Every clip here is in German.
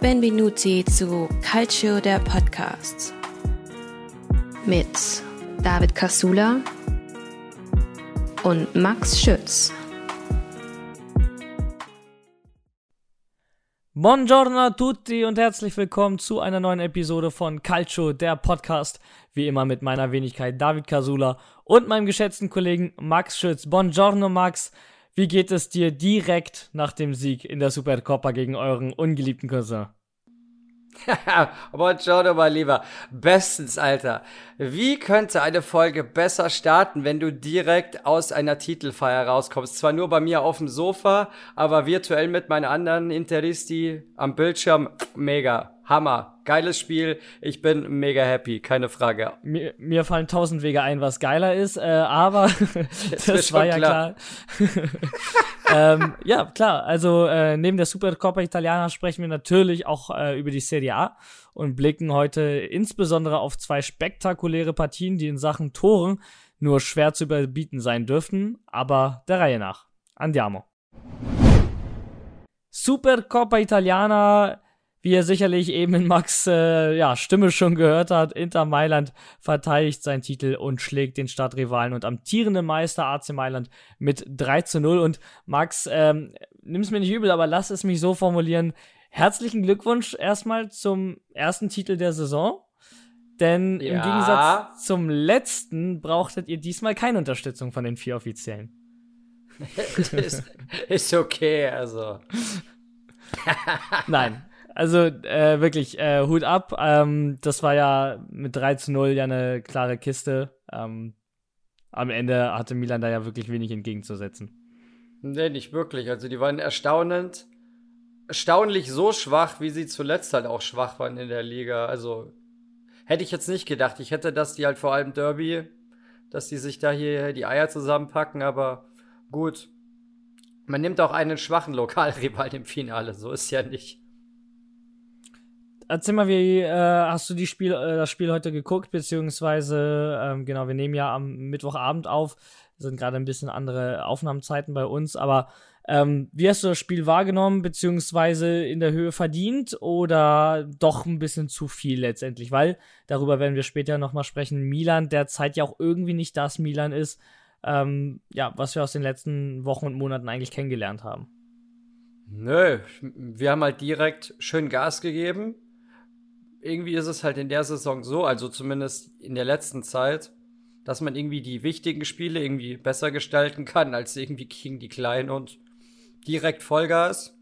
Benvenuti zu Calcio der Podcast mit David Casula und Max Schütz. Buongiorno a tutti und herzlich willkommen zu einer neuen Episode von Calcio, der Podcast. Wie immer mit meiner Wenigkeit David Casula und meinem geschätzten Kollegen Max Schütz. Buongiorno Max, wie geht es dir direkt nach dem Sieg in der Supercoppa gegen euren ungeliebten Cousin? Buongiorno, mein Lieber. Bestens, Alter. Wie könnte eine Folge besser starten, wenn du direkt aus einer Titelfeier rauskommst? Zwar nur bei mir auf dem Sofa, aber virtuell mit meinen anderen Interisti am Bildschirm. Mega. Hammer. Geiles Spiel. Ich bin mega happy. Keine Frage. Mir, mir fallen tausend Wege ein, was geiler ist, äh, aber das, das war ja klar. klar. ähm, ja, klar. Also äh, neben der Supercoppa Italiana sprechen wir natürlich auch äh, über die Serie A und blicken heute insbesondere auf zwei spektakuläre Partien, die in Sachen Toren nur schwer zu überbieten sein dürften, aber der Reihe nach. Andiamo. Supercoppa Italiana wie ihr sicherlich eben in Max äh, ja, Stimme schon gehört habt, Inter Mailand verteidigt seinen Titel und schlägt den Stadtrivalen und amtierenden Meister AC Mailand mit 3 zu 0. Und Max, ähm, nimm's mir nicht übel, aber lass es mich so formulieren. Herzlichen Glückwunsch erstmal zum ersten Titel der Saison. Denn ja. im Gegensatz zum letzten brauchtet ihr diesmal keine Unterstützung von den vier Offiziellen. ist, ist okay, also. Nein, also äh, wirklich, äh, Hut ab. Ähm, das war ja mit 3 zu 0 ja eine klare Kiste. Ähm, am Ende hatte Milan da ja wirklich wenig entgegenzusetzen. Nee, nicht wirklich. Also die waren erstaunend, erstaunlich so schwach, wie sie zuletzt halt auch schwach waren in der Liga. Also hätte ich jetzt nicht gedacht. Ich hätte, dass die halt vor allem Derby, dass die sich da hier die Eier zusammenpacken, aber gut. Man nimmt auch einen schwachen Lokalrival im Finale, so ist ja nicht erzähl mal, wie äh, hast du die Spiel, äh, das Spiel heute geguckt, beziehungsweise, ähm, genau, wir nehmen ja am Mittwochabend auf, sind gerade ein bisschen andere Aufnahmezeiten bei uns, aber ähm, wie hast du das Spiel wahrgenommen, beziehungsweise in der Höhe verdient oder doch ein bisschen zu viel letztendlich? Weil, darüber werden wir später nochmal sprechen, Milan derzeit ja auch irgendwie nicht das Milan ist, ähm, ja, was wir aus den letzten Wochen und Monaten eigentlich kennengelernt haben. Nö, wir haben halt direkt schön Gas gegeben, irgendwie ist es halt in der Saison so, also zumindest in der letzten Zeit, dass man irgendwie die wichtigen Spiele irgendwie besser gestalten kann als irgendwie gegen die Kleinen und direkt Vollgas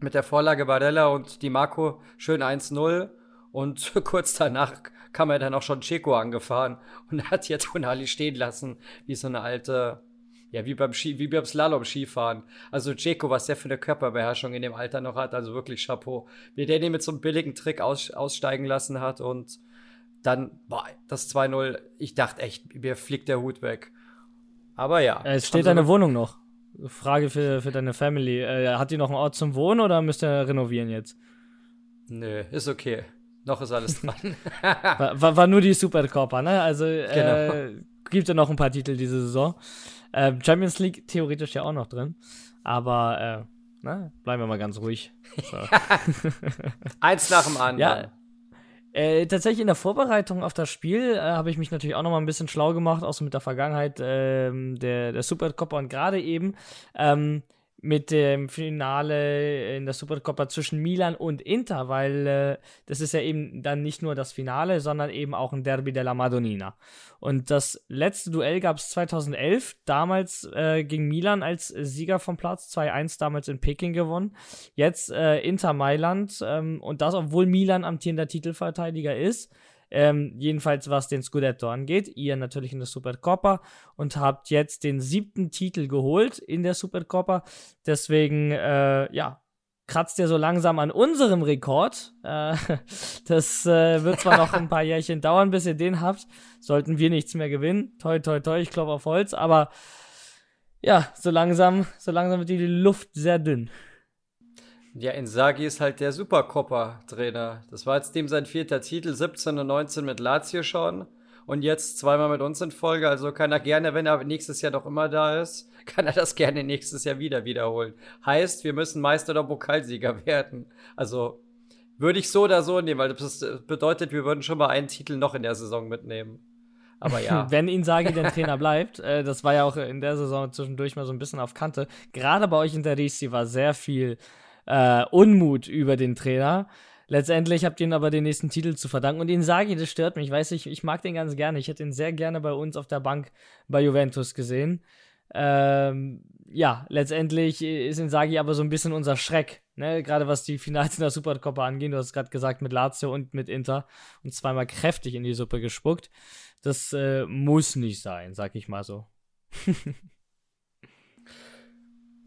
mit der Vorlage Barella und die Marco schön 1-0 und kurz danach kam er dann auch schon Checo angefahren und hat jetzt Tonali stehen lassen, wie so eine alte ja, wie beim Ski, wie beim Slalom-Skifahren. Also Jeko, was der für eine Körperbeherrschung in dem Alter noch hat, also wirklich Chapeau. Wie der den mit so einem billigen Trick aus, aussteigen lassen hat und dann, boah, das 2-0, ich dachte echt, mir fliegt der Hut weg. Aber ja. Es steht deine Wohnung noch. Frage für, für deine Family. Äh, hat die noch einen Ort zum Wohnen oder müsst ihr renovieren jetzt? Nö, ist okay. Noch ist alles dran. war, war, war, nur die Supercoppa, ne? Also äh, genau. gibt ja noch ein paar Titel diese Saison. Äh, Champions League theoretisch ja auch noch drin. Aber äh, na, bleiben wir mal ganz ruhig. So. Eins nach dem anderen. Ja. Äh, tatsächlich in der Vorbereitung auf das Spiel äh, habe ich mich natürlich auch noch mal ein bisschen schlau gemacht, auch so mit der Vergangenheit ähm, der, der Supercoppa und gerade eben ähm, mit dem Finale in der Supercoppa zwischen Milan und Inter, weil äh, das ist ja eben dann nicht nur das Finale, sondern eben auch ein Derby della Madonnina. Und das letzte Duell gab es 2011, damals äh, gegen Milan als Sieger vom Platz, 2-1 damals in Peking gewonnen. Jetzt äh, Inter Mailand ähm, und das, obwohl Milan amtierender Titelverteidiger ist. Ähm, jedenfalls was den Scudetto angeht. Ihr natürlich in der Supercoppa und habt jetzt den siebten Titel geholt in der Supercoppa. Deswegen, äh, ja, kratzt ihr so langsam an unserem Rekord. Äh, das äh, wird zwar noch ein paar Jährchen dauern, bis ihr den habt. Sollten wir nichts mehr gewinnen. Toi, toi, toi, ich glaube auf Holz. Aber ja, so langsam, so langsam wird die Luft sehr dünn. Ja, Inzaghi ist halt der Supercoppa-Trainer. Das war jetzt dem sein vierter Titel, 17 und 19 mit Lazio schon. Und jetzt zweimal mit uns in Folge. Also kann er gerne, wenn er nächstes Jahr doch immer da ist, kann er das gerne nächstes Jahr wieder wiederholen. Heißt, wir müssen Meister oder Pokalsieger werden. Also Würde ich so oder so nehmen, weil das bedeutet, wir würden schon mal einen Titel noch in der Saison mitnehmen. Aber ja. Wenn Insagi den Trainer bleibt, äh, das war ja auch in der Saison zwischendurch mal so ein bisschen auf Kante. Gerade bei euch in der Risi war sehr viel äh, Unmut über den Trainer. Letztendlich habt ihr ihn aber den nächsten Titel zu verdanken. Und Insagi, das stört mich. Ich weiß, ich, ich mag den ganz gerne. Ich hätte ihn sehr gerne bei uns auf der Bank bei Juventus gesehen. Ähm, ja, letztendlich ist Insagi aber so ein bisschen unser Schreck, ne? gerade was die Finals in der Supercoppa angehen. Du hast gerade gesagt, mit Lazio und mit Inter und zweimal kräftig in die Suppe gespuckt. Das äh, muss nicht sein, sag ich mal so.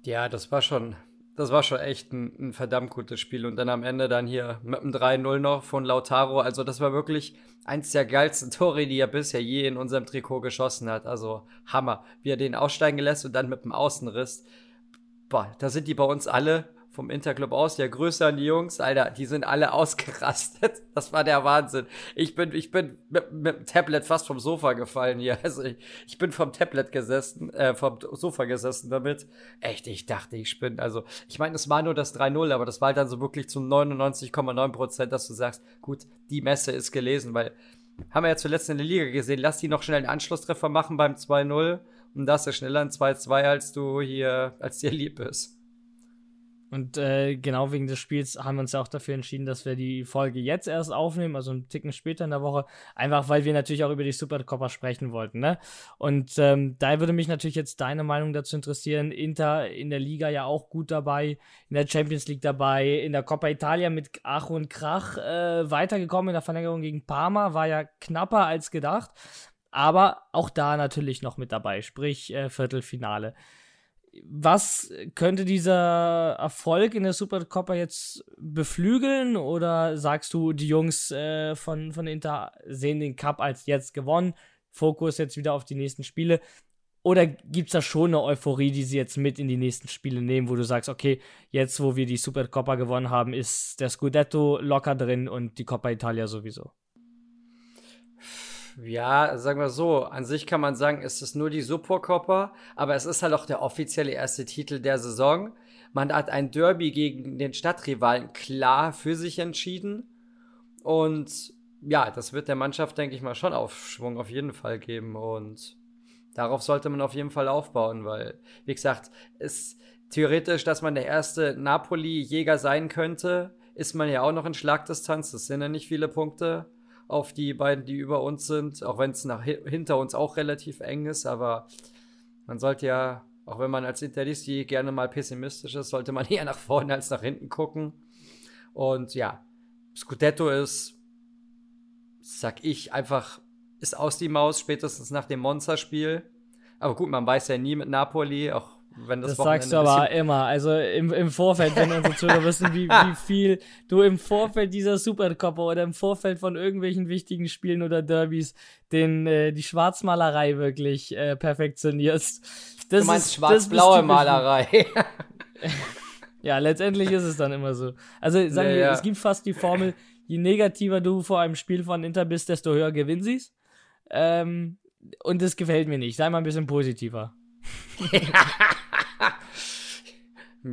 ja, das war schon, das war schon echt ein, ein, verdammt gutes Spiel. Und dann am Ende dann hier mit einem 3-0 noch von Lautaro. Also, das war wirklich eins der geilsten Tore, die er bisher je in unserem Trikot geschossen hat. Also, Hammer. Wie er den aussteigen lässt und dann mit dem Außenriss. Boah, da sind die bei uns alle vom Interclub aus, der größer an die Jungs, Alter, die sind alle ausgerastet. Das war der Wahnsinn. Ich bin, ich bin mit, mit dem Tablet fast vom Sofa gefallen hier. Also ich, ich bin vom Tablet gesessen, äh, vom Sofa gesessen damit. Echt, ich dachte, ich spinne. Also, ich meine, es war nur das 3-0, aber das war halt dann so wirklich zu 99,9 Prozent, dass du sagst, gut, die Messe ist gelesen, weil haben wir ja zuletzt in der Liga gesehen, lass die noch schnell einen Anschlusstreffer machen beim 2-0 und das ist schneller ein 2-2, als du hier, als dir lieb ist. Und äh, genau wegen des Spiels haben wir uns ja auch dafür entschieden, dass wir die Folge jetzt erst aufnehmen, also einen Ticken später in der Woche, einfach weil wir natürlich auch über die Supercoppa sprechen wollten. Ne? Und ähm, da würde mich natürlich jetzt deine Meinung dazu interessieren. Inter in der Liga ja auch gut dabei, in der Champions League dabei, in der Coppa Italia mit Ach und Krach äh, weitergekommen in der Verlängerung gegen Parma, war ja knapper als gedacht, aber auch da natürlich noch mit dabei, sprich äh, Viertelfinale was könnte dieser Erfolg in der Supercoppa jetzt beflügeln? Oder sagst du, die Jungs äh, von, von Inter sehen den Cup als jetzt gewonnen? Fokus jetzt wieder auf die nächsten Spiele? Oder gibt es da schon eine Euphorie, die sie jetzt mit in die nächsten Spiele nehmen, wo du sagst, okay, jetzt wo wir die Supercoppa gewonnen haben, ist der Scudetto locker drin und die Coppa Italia sowieso? Ja, sagen wir so, an sich kann man sagen, es ist nur die Supercoppa, aber es ist halt auch der offizielle erste Titel der Saison. Man hat ein Derby gegen den Stadtrivalen klar für sich entschieden. Und ja, das wird der Mannschaft, denke ich mal, schon Aufschwung auf jeden Fall geben. Und darauf sollte man auf jeden Fall aufbauen, weil, wie gesagt, ist theoretisch, dass man der erste Napoli-Jäger sein könnte, ist man ja auch noch in Schlagdistanz. Das sind ja nicht viele Punkte auf die beiden, die über uns sind, auch wenn es nach hinter uns auch relativ eng ist, aber man sollte ja, auch wenn man als Interlisti gerne mal pessimistisch ist, sollte man eher nach vorne als nach hinten gucken. Und ja, Scudetto ist, sag ich, einfach, ist aus die Maus, spätestens nach dem Monsterspiel. Aber gut, man weiß ja nie mit Napoli, auch wenn das, das sagst du aber immer. Also im, im Vorfeld, wenn unsere Zuhörer wissen, wie, wie viel du im Vorfeld dieser Supercopper oder im Vorfeld von irgendwelchen wichtigen Spielen oder Derbys den, äh, die Schwarzmalerei wirklich äh, perfektionierst. Das du meinst schwarz-blaue Malerei. ja, letztendlich ist es dann immer so. Also sagen ja, wir, ja. es gibt fast die Formel, je negativer du vor einem Spiel von Inter bist, desto höher gewinnen sie es. Ähm, und das gefällt mir nicht. Sei mal ein bisschen positiver.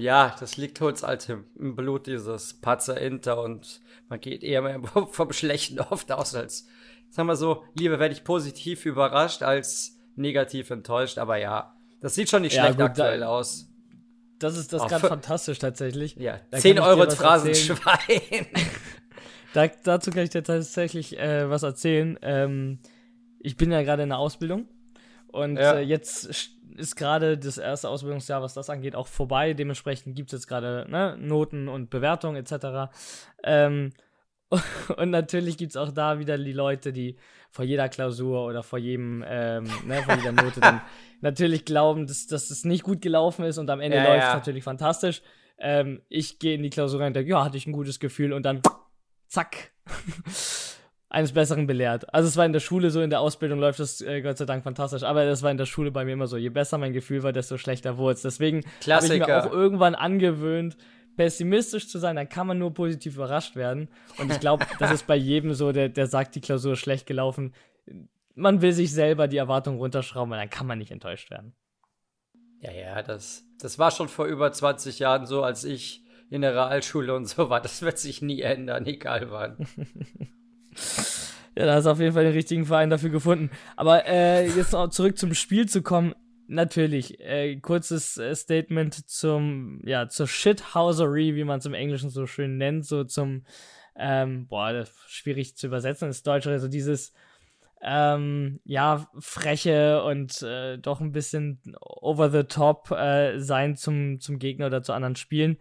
ja, das liegt uns halt im Blut, dieses Patzer Inter und man geht eher mehr vom Schlechten oft aus als, sagen wir so, lieber werde ich positiv überrascht als negativ enttäuscht, aber ja, das sieht schon nicht ja, schlecht gut, aktuell da, aus. Das ist das ganz fantastisch tatsächlich. Ja, da 10 Euro ins Phrasenschwein. da, dazu kann ich dir tatsächlich äh, was erzählen. Ähm, ich bin ja gerade in der Ausbildung und ja. äh, jetzt ist gerade das erste Ausbildungsjahr, was das angeht, auch vorbei. Dementsprechend gibt es jetzt gerade ne, Noten und Bewertungen etc. Ähm, und natürlich gibt es auch da wieder die Leute, die vor jeder Klausur oder vor jedem, ähm, ne, vor jeder Note dann natürlich glauben, dass, dass es nicht gut gelaufen ist und am Ende ja, läuft es ja. natürlich fantastisch. Ähm, ich gehe in die Klausur rein und denke, ja, hatte ich ein gutes Gefühl und dann zack eines Besseren belehrt. Also es war in der Schule so, in der Ausbildung läuft das äh, Gott sei Dank fantastisch, aber das war in der Schule bei mir immer so, je besser mein Gefühl war, desto schlechter wurde es. Deswegen habe ich mir auch irgendwann angewöhnt, pessimistisch zu sein, dann kann man nur positiv überrascht werden. Und ich glaube, das ist bei jedem so, der, der sagt, die Klausur ist schlecht gelaufen. Man will sich selber die Erwartung runterschrauben, weil dann kann man nicht enttäuscht werden. Ja, ja, das, das war schon vor über 20 Jahren so, als ich in der Realschule und so war. Das wird sich nie ändern, egal wann. ja, da hast du auf jeden Fall den richtigen Verein dafür gefunden. Aber äh, jetzt noch zurück zum Spiel zu kommen. Natürlich, äh, kurzes äh, Statement zum, ja, zur Shithousery, wie man es im Englischen so schön nennt, so zum, ähm, boah, das ist schwierig zu übersetzen ins Deutsche, also dieses, ähm, ja, freche und äh, doch ein bisschen over the top äh, sein zum, zum Gegner oder zu anderen Spielen.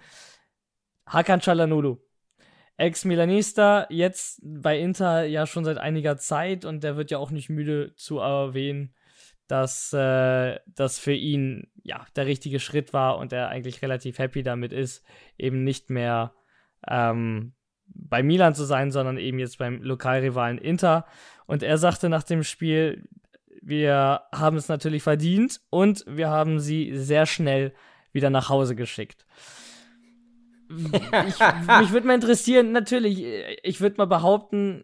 Hakan Çalhanoğlu, Ex-Milanista, jetzt bei Inter ja schon seit einiger Zeit und der wird ja auch nicht müde zu erwähnen, dass äh, das für ihn ja der richtige Schritt war und er eigentlich relativ happy damit ist, eben nicht mehr ähm, bei Milan zu sein, sondern eben jetzt beim Lokalrivalen Inter. Und er sagte nach dem Spiel, wir haben es natürlich verdient und wir haben sie sehr schnell wieder nach Hause geschickt. Ich, mich würde mal interessieren, natürlich, ich würde mal behaupten,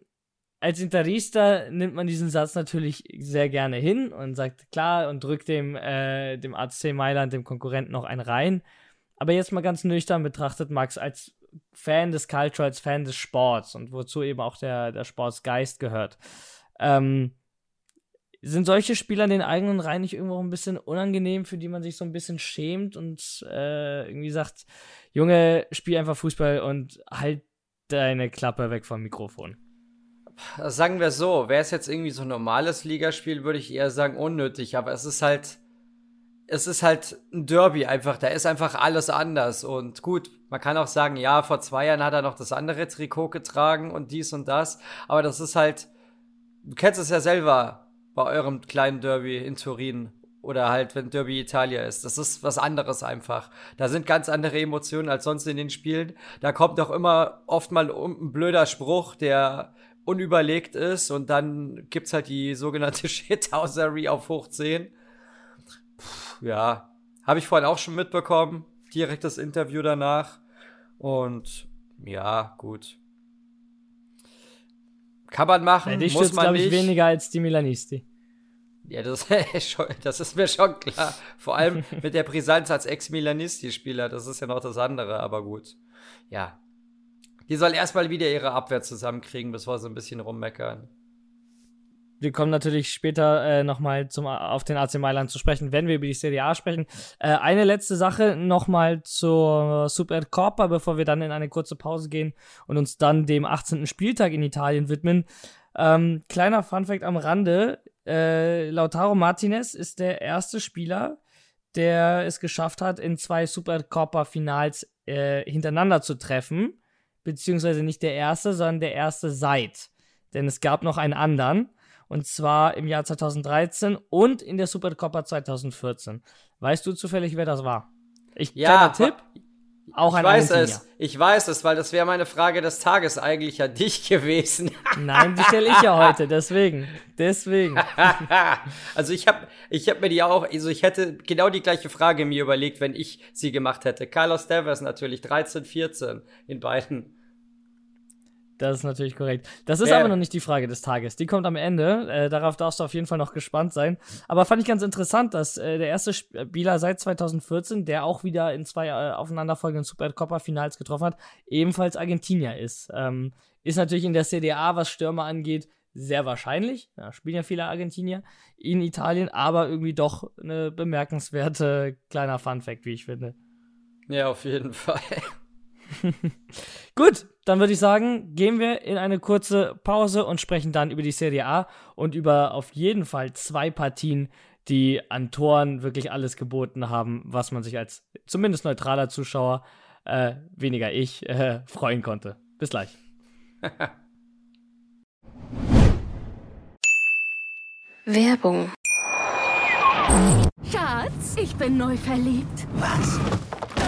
als Interista nimmt man diesen Satz natürlich sehr gerne hin und sagt klar und drückt dem, äh, dem AC Mailand, dem Konkurrenten, noch einen rein. Aber jetzt mal ganz nüchtern betrachtet, Max, als Fan des Culture, als Fan des Sports und wozu eben auch der, der Sportsgeist gehört. Ähm, sind solche Spieler in den eigenen Reihen nicht irgendwo ein bisschen unangenehm, für die man sich so ein bisschen schämt und äh, irgendwie sagt, Junge, spiel einfach Fußball und halt deine Klappe weg vom Mikrofon? Sagen wir so, wäre es jetzt irgendwie so ein normales Ligaspiel, würde ich eher sagen unnötig, aber es ist halt, es ist halt ein Derby einfach, da ist einfach alles anders. Und gut, man kann auch sagen, ja, vor zwei Jahren hat er noch das andere Trikot getragen und dies und das, aber das ist halt, du kennst es ja selber bei eurem kleinen Derby in Turin oder halt, wenn Derby Italia ist. Das ist was anderes einfach. Da sind ganz andere Emotionen als sonst in den Spielen. Da kommt doch immer oft mal ein blöder Spruch, der unüberlegt ist und dann gibt's halt die sogenannte Shithousery auf hoch 10. Puh, ja, habe ich vorhin auch schon mitbekommen, direkt das Interview danach und ja, gut. Kann man machen, ja, dich muss man nicht. Ich, weniger als die Milanisti. Ja, das, das ist mir schon klar. Vor allem mit der Brisanz als Ex-Milanisti-Spieler, das ist ja noch das andere, aber gut. Ja, die soll erstmal wieder ihre Abwehr zusammenkriegen, bevor sie ein bisschen rummeckern. Wir kommen natürlich später äh, nochmal auf den AC Mailand zu sprechen, wenn wir über die Serie A sprechen. Äh, eine letzte Sache nochmal zur Supercoppa, bevor wir dann in eine kurze Pause gehen und uns dann dem 18. Spieltag in Italien widmen. Ähm, kleiner Funfact am Rande: äh, Lautaro Martinez ist der erste Spieler, der es geschafft hat, in zwei Supercoppa-Finals äh, hintereinander zu treffen beziehungsweise nicht der erste, sondern der erste seit. Denn es gab noch einen anderen, und zwar im Jahr 2013 und in der Supercoppa 2014. Weißt du zufällig, wer das war? Ich, ja, Tipp. Auch ich weiß es, ich weiß es, weil das wäre meine Frage des Tages eigentlich an dich gewesen. Nein, die stelle ich ja heute, deswegen, deswegen. also ich habe ich hab mir die auch, also ich hätte genau die gleiche Frage mir überlegt, wenn ich sie gemacht hätte. Carlos Tevez natürlich, 13, 14 in beiden. Das ist natürlich korrekt. Das ist ja. aber noch nicht die Frage des Tages. Die kommt am Ende. Äh, darauf darfst du auf jeden Fall noch gespannt sein. Aber fand ich ganz interessant, dass äh, der erste Spieler seit 2014, der auch wieder in zwei äh, aufeinanderfolgenden Supercopa-Finals getroffen hat, ebenfalls Argentinier ist. Ähm, ist natürlich in der CDA, was Stürmer angeht, sehr wahrscheinlich. Ja, spielen ja viele Argentinier in Italien, aber irgendwie doch eine bemerkenswerte kleiner Fun-Fact, wie ich finde. Ja, auf jeden Fall. Gut, dann würde ich sagen, gehen wir in eine kurze Pause und sprechen dann über die Serie A und über auf jeden Fall zwei Partien, die an Toren wirklich alles geboten haben, was man sich als zumindest neutraler Zuschauer, äh, weniger ich, äh, freuen konnte. Bis gleich. Werbung. Schatz, ich bin neu verliebt. Was?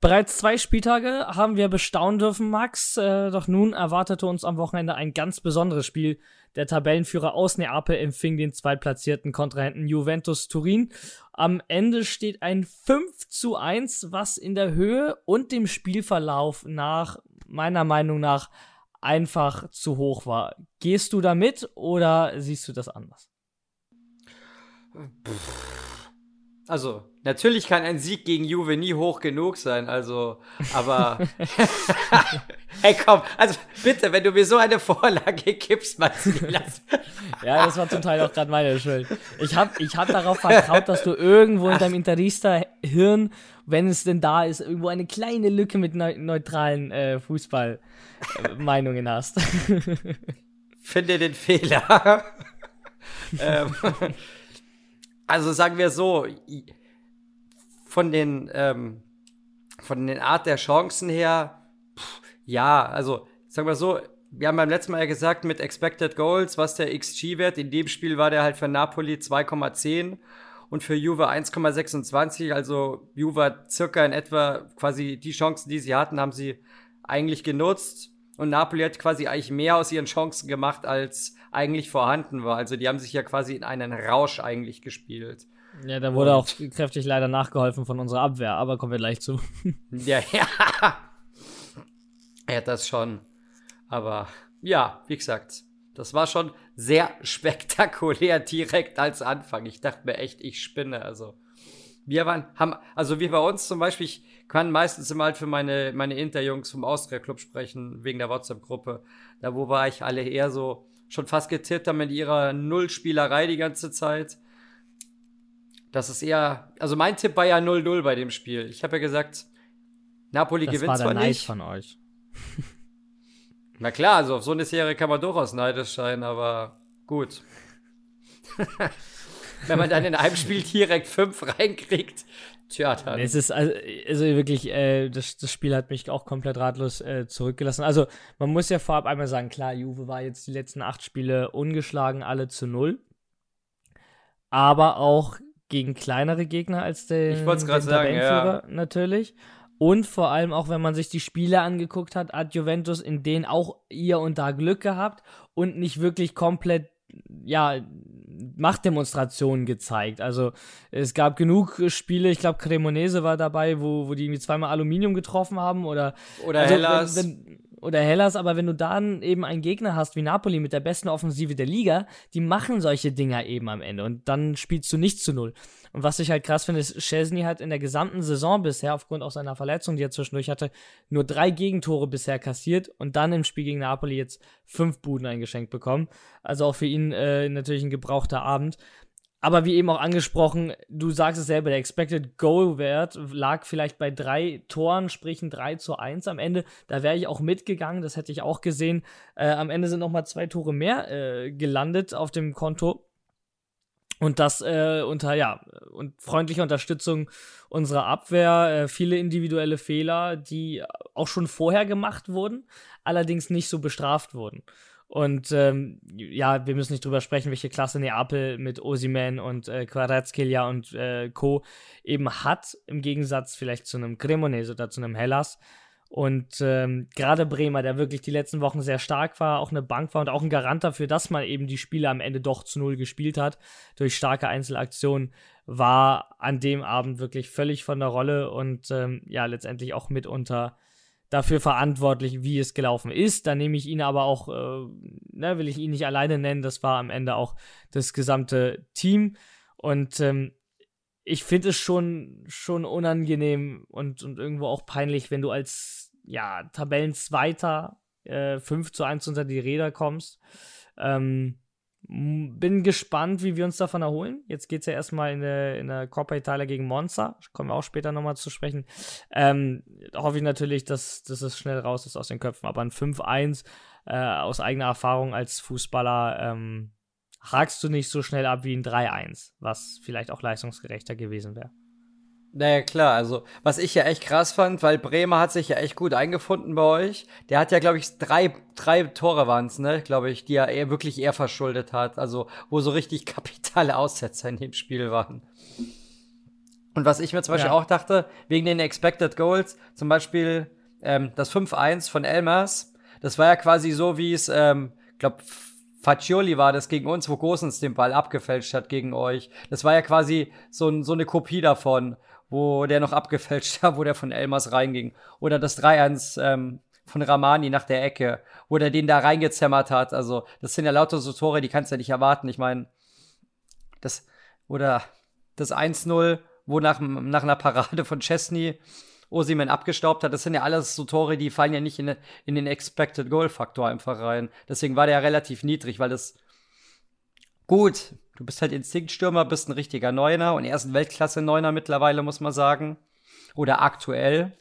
Bereits zwei Spieltage haben wir bestaunen dürfen, Max. Äh, doch nun erwartete uns am Wochenende ein ganz besonderes Spiel. Der Tabellenführer aus Neapel empfing den zweitplatzierten Kontrahenten Juventus Turin. Am Ende steht ein 5 zu 1, was in der Höhe und dem Spielverlauf nach, meiner Meinung nach, einfach zu hoch war. Gehst du damit oder siehst du das anders? Also, natürlich kann ein Sieg gegen Juve nie hoch genug sein, also, aber. hey, komm, also bitte, wenn du mir so eine Vorlage gibst, Matthias. ja, das war zum Teil auch gerade meine Schuld. Ich habe ich hab darauf vertraut, dass du irgendwo in deinem Interista-Hirn, wenn es denn da ist, irgendwo eine kleine Lücke mit neu neutralen äh, Fußball-Meinungen hast. Finde den Fehler. ähm, also sagen wir so, von den, ähm, von den Art der Chancen her, pff, ja, also sagen wir so, wir haben beim letzten Mal ja gesagt, mit Expected Goals, was der XG-Wert, in dem Spiel war der halt für Napoli 2,10 und für Juve 1,26, also Juve circa in etwa quasi die Chancen, die sie hatten, haben sie eigentlich genutzt und Napoli hat quasi eigentlich mehr aus ihren Chancen gemacht, als eigentlich vorhanden war. Also die haben sich ja quasi in einen Rausch eigentlich gespielt. Ja, da wurde Und, auch kräftig leider nachgeholfen von unserer Abwehr, aber kommen wir gleich zu. Ja, ja. Ja, das schon. Aber ja, wie gesagt, das war schon sehr spektakulär direkt als Anfang. Ich dachte mir echt, ich spinne. Also wir waren, haben, also wir bei uns zum Beispiel, ich kann meistens immer halt für meine, meine Interjungs vom Austria Club sprechen, wegen der WhatsApp-Gruppe. Da wo war ich alle eher so, schon fast getippt haben mit ihrer Nullspielerei die ganze Zeit. Das ist eher, also mein Tipp war ja 0-0 bei dem Spiel. Ich habe ja gesagt, Napoli das gewinnt war zwar Neid nicht. von euch. Na klar, also auf so eine Serie kann man durchaus neidisch sein, aber gut. Wenn man dann in einem Spiel direkt fünf reinkriegt, tja, dann. Es ist also, also wirklich, äh, das, das Spiel hat mich auch komplett ratlos äh, zurückgelassen. Also, man muss ja vorab einmal sagen, klar, Juve war jetzt die letzten acht Spiele ungeschlagen, alle zu null. Aber auch gegen kleinere Gegner als der ich den sagen, ja. natürlich. Und vor allem auch, wenn man sich die Spiele angeguckt hat, hat Juventus in denen auch ihr und da Glück gehabt und nicht wirklich komplett ja, Machtdemonstrationen gezeigt. Also es gab genug Spiele, ich glaube Cremonese war dabei, wo, wo die irgendwie zweimal Aluminium getroffen haben oder oder also, Hellas. Wenn, wenn, oder Hellas, aber wenn du dann eben einen Gegner hast wie Napoli mit der besten Offensive der Liga, die machen solche Dinger eben am Ende und dann spielst du nicht zu null. Und was ich halt krass finde, ist, Chesney hat in der gesamten Saison bisher, aufgrund auch seiner Verletzung, die er zwischendurch hatte, nur drei Gegentore bisher kassiert und dann im Spiel gegen Napoli jetzt fünf Buden eingeschenkt bekommen. Also auch für ihn äh, natürlich ein gebrauchter Abend. Aber wie eben auch angesprochen, du sagst es selber, der Expected Goal-Wert lag vielleicht bei drei Toren, sprich ein 3 zu 1 am Ende. Da wäre ich auch mitgegangen, das hätte ich auch gesehen. Äh, am Ende sind nochmal zwei Tore mehr äh, gelandet auf dem Konto. Und das äh, unter, ja, und freundlicher Unterstützung unserer Abwehr, äh, viele individuelle Fehler, die auch schon vorher gemacht wurden, allerdings nicht so bestraft wurden. Und ähm, ja, wir müssen nicht drüber sprechen, welche Klasse Neapel mit Osiman und äh, Quarazkelia und äh, Co. eben hat, im Gegensatz vielleicht zu einem Cremonese oder zu einem Hellas. Und ähm, gerade Bremer, der wirklich die letzten Wochen sehr stark war, auch eine Bank war und auch ein Garant dafür, dass man eben die Spiele am Ende doch zu Null gespielt hat, durch starke Einzelaktionen, war an dem Abend wirklich völlig von der Rolle und ähm, ja, letztendlich auch mitunter dafür verantwortlich, wie es gelaufen ist. Da nehme ich ihn aber auch, äh, ne, will ich ihn nicht alleine nennen, das war am Ende auch das gesamte Team. Und ähm, ich finde es schon, schon unangenehm und, und irgendwo auch peinlich, wenn du als ja, Tabellenzweiter äh, 5 zu 1 unter die Räder kommst. Ähm, bin gespannt, wie wir uns davon erholen. Jetzt geht es ja erstmal in der, in der Coppa Italia gegen Monza. Kommen wir auch später nochmal zu sprechen. Ähm, hoffe ich natürlich, dass, dass es schnell raus ist aus den Köpfen. Aber ein 5-1 äh, aus eigener Erfahrung als Fußballer ähm, hakst du nicht so schnell ab wie ein 3-1, was vielleicht auch leistungsgerechter gewesen wäre. Naja, klar, also was ich ja echt krass fand, weil Bremer hat sich ja echt gut eingefunden bei euch. Der hat ja, glaube ich, drei, drei Tore waren's, ne, glaube ich, die er eher, wirklich eher verschuldet hat. Also, wo so richtig kapitale Aussetzer in dem Spiel waren. Und was ich mir zum Beispiel Ja. auch dachte, wegen den Expected Goals, zum Beispiel ähm, das 5-1 von Elmas, das war ja quasi so, wie es, ähm, glaub, Faccioli war das gegen uns, wo Gosens den Ball abgefälscht hat gegen euch. Das war ja quasi so, so eine Kopie davon, wo der noch abgefälscht hat, wo der von Elmas reinging. Oder das 3-1 ähm, von Ramani nach der Ecke, wo der den da reingezämmert hat. Also, das sind ja lauter so Tore, die kannst du ja nicht erwarten. Ich meine, das, oder das 1-0, wo nach, nach einer Parade von Chesney Osimen abgestaubt hat, das sind ja alles so Tore, die fallen ja nicht in, in den Expected Goal Faktor einfach rein. Deswegen war der ja relativ niedrig, weil das gut, du bist halt Instinktstürmer, bist ein richtiger Neuner und er ist ein Weltklasse-Neuner mittlerweile, muss man sagen. Oder aktuell.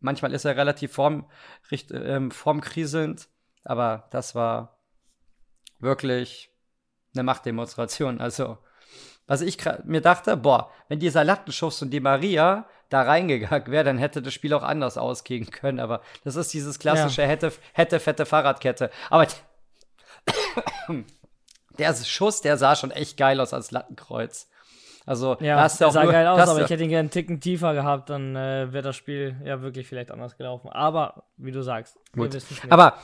Manchmal ist er relativ form, richt, ähm, formkriselnd, aber das war wirklich eine Machtdemonstration. Also, was ich mir dachte, boah, wenn dieser Lattenschuss und die Maria da reingegangen wäre, dann hätte das Spiel auch anders ausgehen können. Aber das ist dieses klassische hätte, hätte fette Fahrradkette. Aber der Schuss, der sah schon echt geil aus als Lattenkreuz. Also, Ja, da hast du das auch sah nur, geil aus, aber ich hätte ihn gerne einen Ticken tiefer gehabt, dann äh, wäre das Spiel ja wirklich vielleicht anders gelaufen. Aber, wie du sagst, Gut. Aber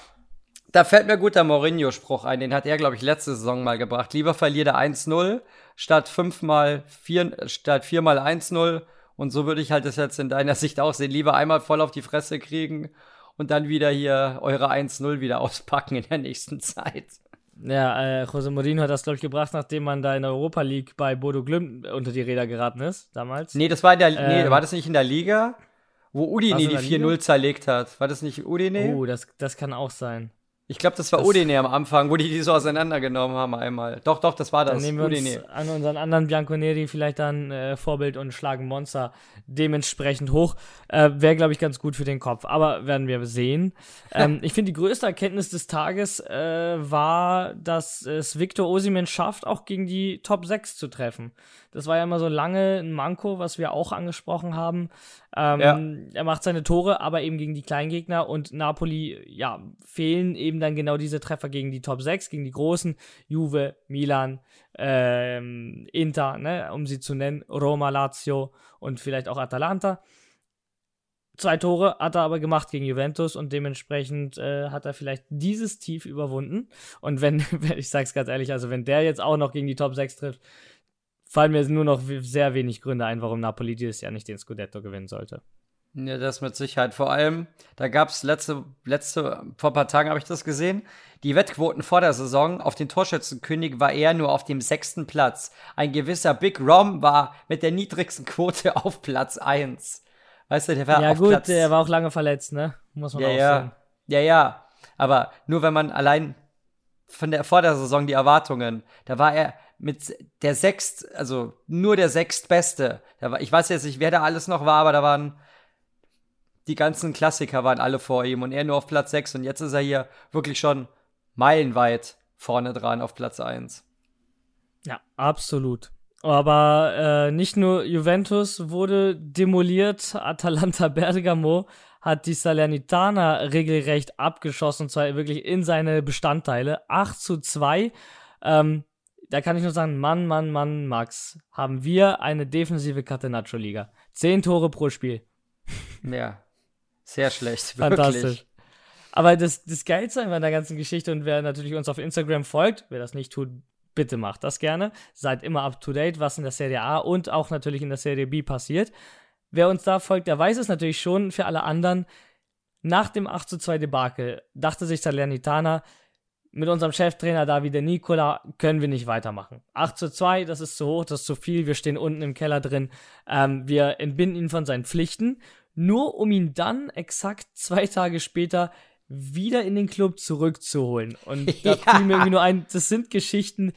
da fällt mir gut der Mourinho-Spruch ein, den hat er, glaube ich, letzte Saison mal gebracht. Lieber verliert er 1-0 statt fünfmal vier, statt viermal 1-0. Und so würde ich halt das jetzt in deiner Sicht auch sehen. Lieber einmal voll auf die Fresse kriegen und dann wieder hier eure 1-0 wieder auspacken in der nächsten Zeit. Ja, äh, José Mourinho hat das, glaube ich, gebracht, nachdem man da in der Europa League bei Bodo Glimt unter die Räder geraten ist, damals. Nee, das war in der, nee, Ähm. war das nicht in der Liga? Wo Udine die der Liga? 4-0 zerlegt hat. War das nicht Udine? Oh, das, das kann auch sein. Ich glaube, das war das- Udine am Anfang, wo die die so auseinandergenommen haben einmal. Doch, doch, das war Dann das. nehmen wir uns Udine. an unseren anderen Bianconeri vielleicht dann äh, Vorbild und schlagen Monster dementsprechend hoch. Äh, Wäre, glaube ich, ganz gut für den Kopf. Aber werden wir sehen. ähm, ich finde, die größte Erkenntnis des Tages äh, war, dass es Victor Osimen schafft, auch gegen die Top 6 zu treffen. Das war ja immer so lange ein Manko, was wir auch angesprochen haben. Ähm, Ja. Er macht seine Tore, aber eben gegen die Kleingegner und Napoli, ja, fehlen eben dann genau diese Treffer gegen die Top 6, gegen die großen, Juve, Milan, ähm, Inter, ne, um sie zu nennen, Roma, Lazio und vielleicht auch Atalanta. Zwei Tore hat er aber gemacht gegen Juventus und dementsprechend äh, hat er vielleicht dieses Tief überwunden. Und wenn, ich sag's ganz ehrlich, also wenn der jetzt auch noch gegen die Top 6 trifft, fallen mir nur noch sehr wenig Gründe ein, warum Napoli dieses Jahr nicht den Scudetto gewinnen sollte. Ja, das mit Sicherheit. Vor allem, da gab es letzte, letzte, vor ein paar Tagen habe ich das gesehen. Die Wettquoten vor der Saison auf den Torschützenkönig war er nur auf dem sechsten Platz. Ein gewisser Big Rom war mit der niedrigsten Quote auf Platz 1. Weißt du, der war ja auf gut, Platz. der war auch lange verletzt, ne? Muss man ja, auch ja. sehen. Ja, ja. Aber nur wenn man allein von der vor der Saison die Erwartungen, da war er mit der sechst, also nur der sechstbeste. Da war, ich weiß jetzt nicht, wer da alles noch war, aber da waren die ganzen Klassiker waren alle vor ihm und er nur auf Platz 6 und jetzt ist er hier wirklich schon meilenweit vorne dran auf Platz 1. Ja, absolut. Aber äh, nicht nur Juventus wurde demoliert, Atalanta Bergamo hat die Salernitana regelrecht abgeschossen, und zwar wirklich in seine Bestandteile. 8 zu 2. Ähm, da kann ich nur sagen, Mann, Mann, Mann, Max, haben wir eine defensive Catenaccio-Liga. Zehn Tore pro Spiel. Ja, sehr schlecht, Fantastisch. wirklich. Aber das, das Geilste an der ganzen Geschichte und wer natürlich uns auf Instagram folgt, wer das nicht tut, bitte macht das gerne. Seid immer up to date, was in der Serie A und auch natürlich in der Serie B passiert. Wer uns da folgt, der weiß es natürlich schon. Für alle anderen, nach dem 8 zu 2 Debakel dachte sich Salernitana, mit unserem Cheftrainer Davide Nicola können wir nicht weitermachen. 8 zu 2, das ist zu hoch, das ist zu viel, wir stehen unten im Keller drin. Ähm, wir entbinden ihn von seinen Pflichten, nur um ihn dann exakt zwei Tage später wieder in den Club zurückzuholen. Und da Ja. fiel mir irgendwie nur ein, das sind Geschichten,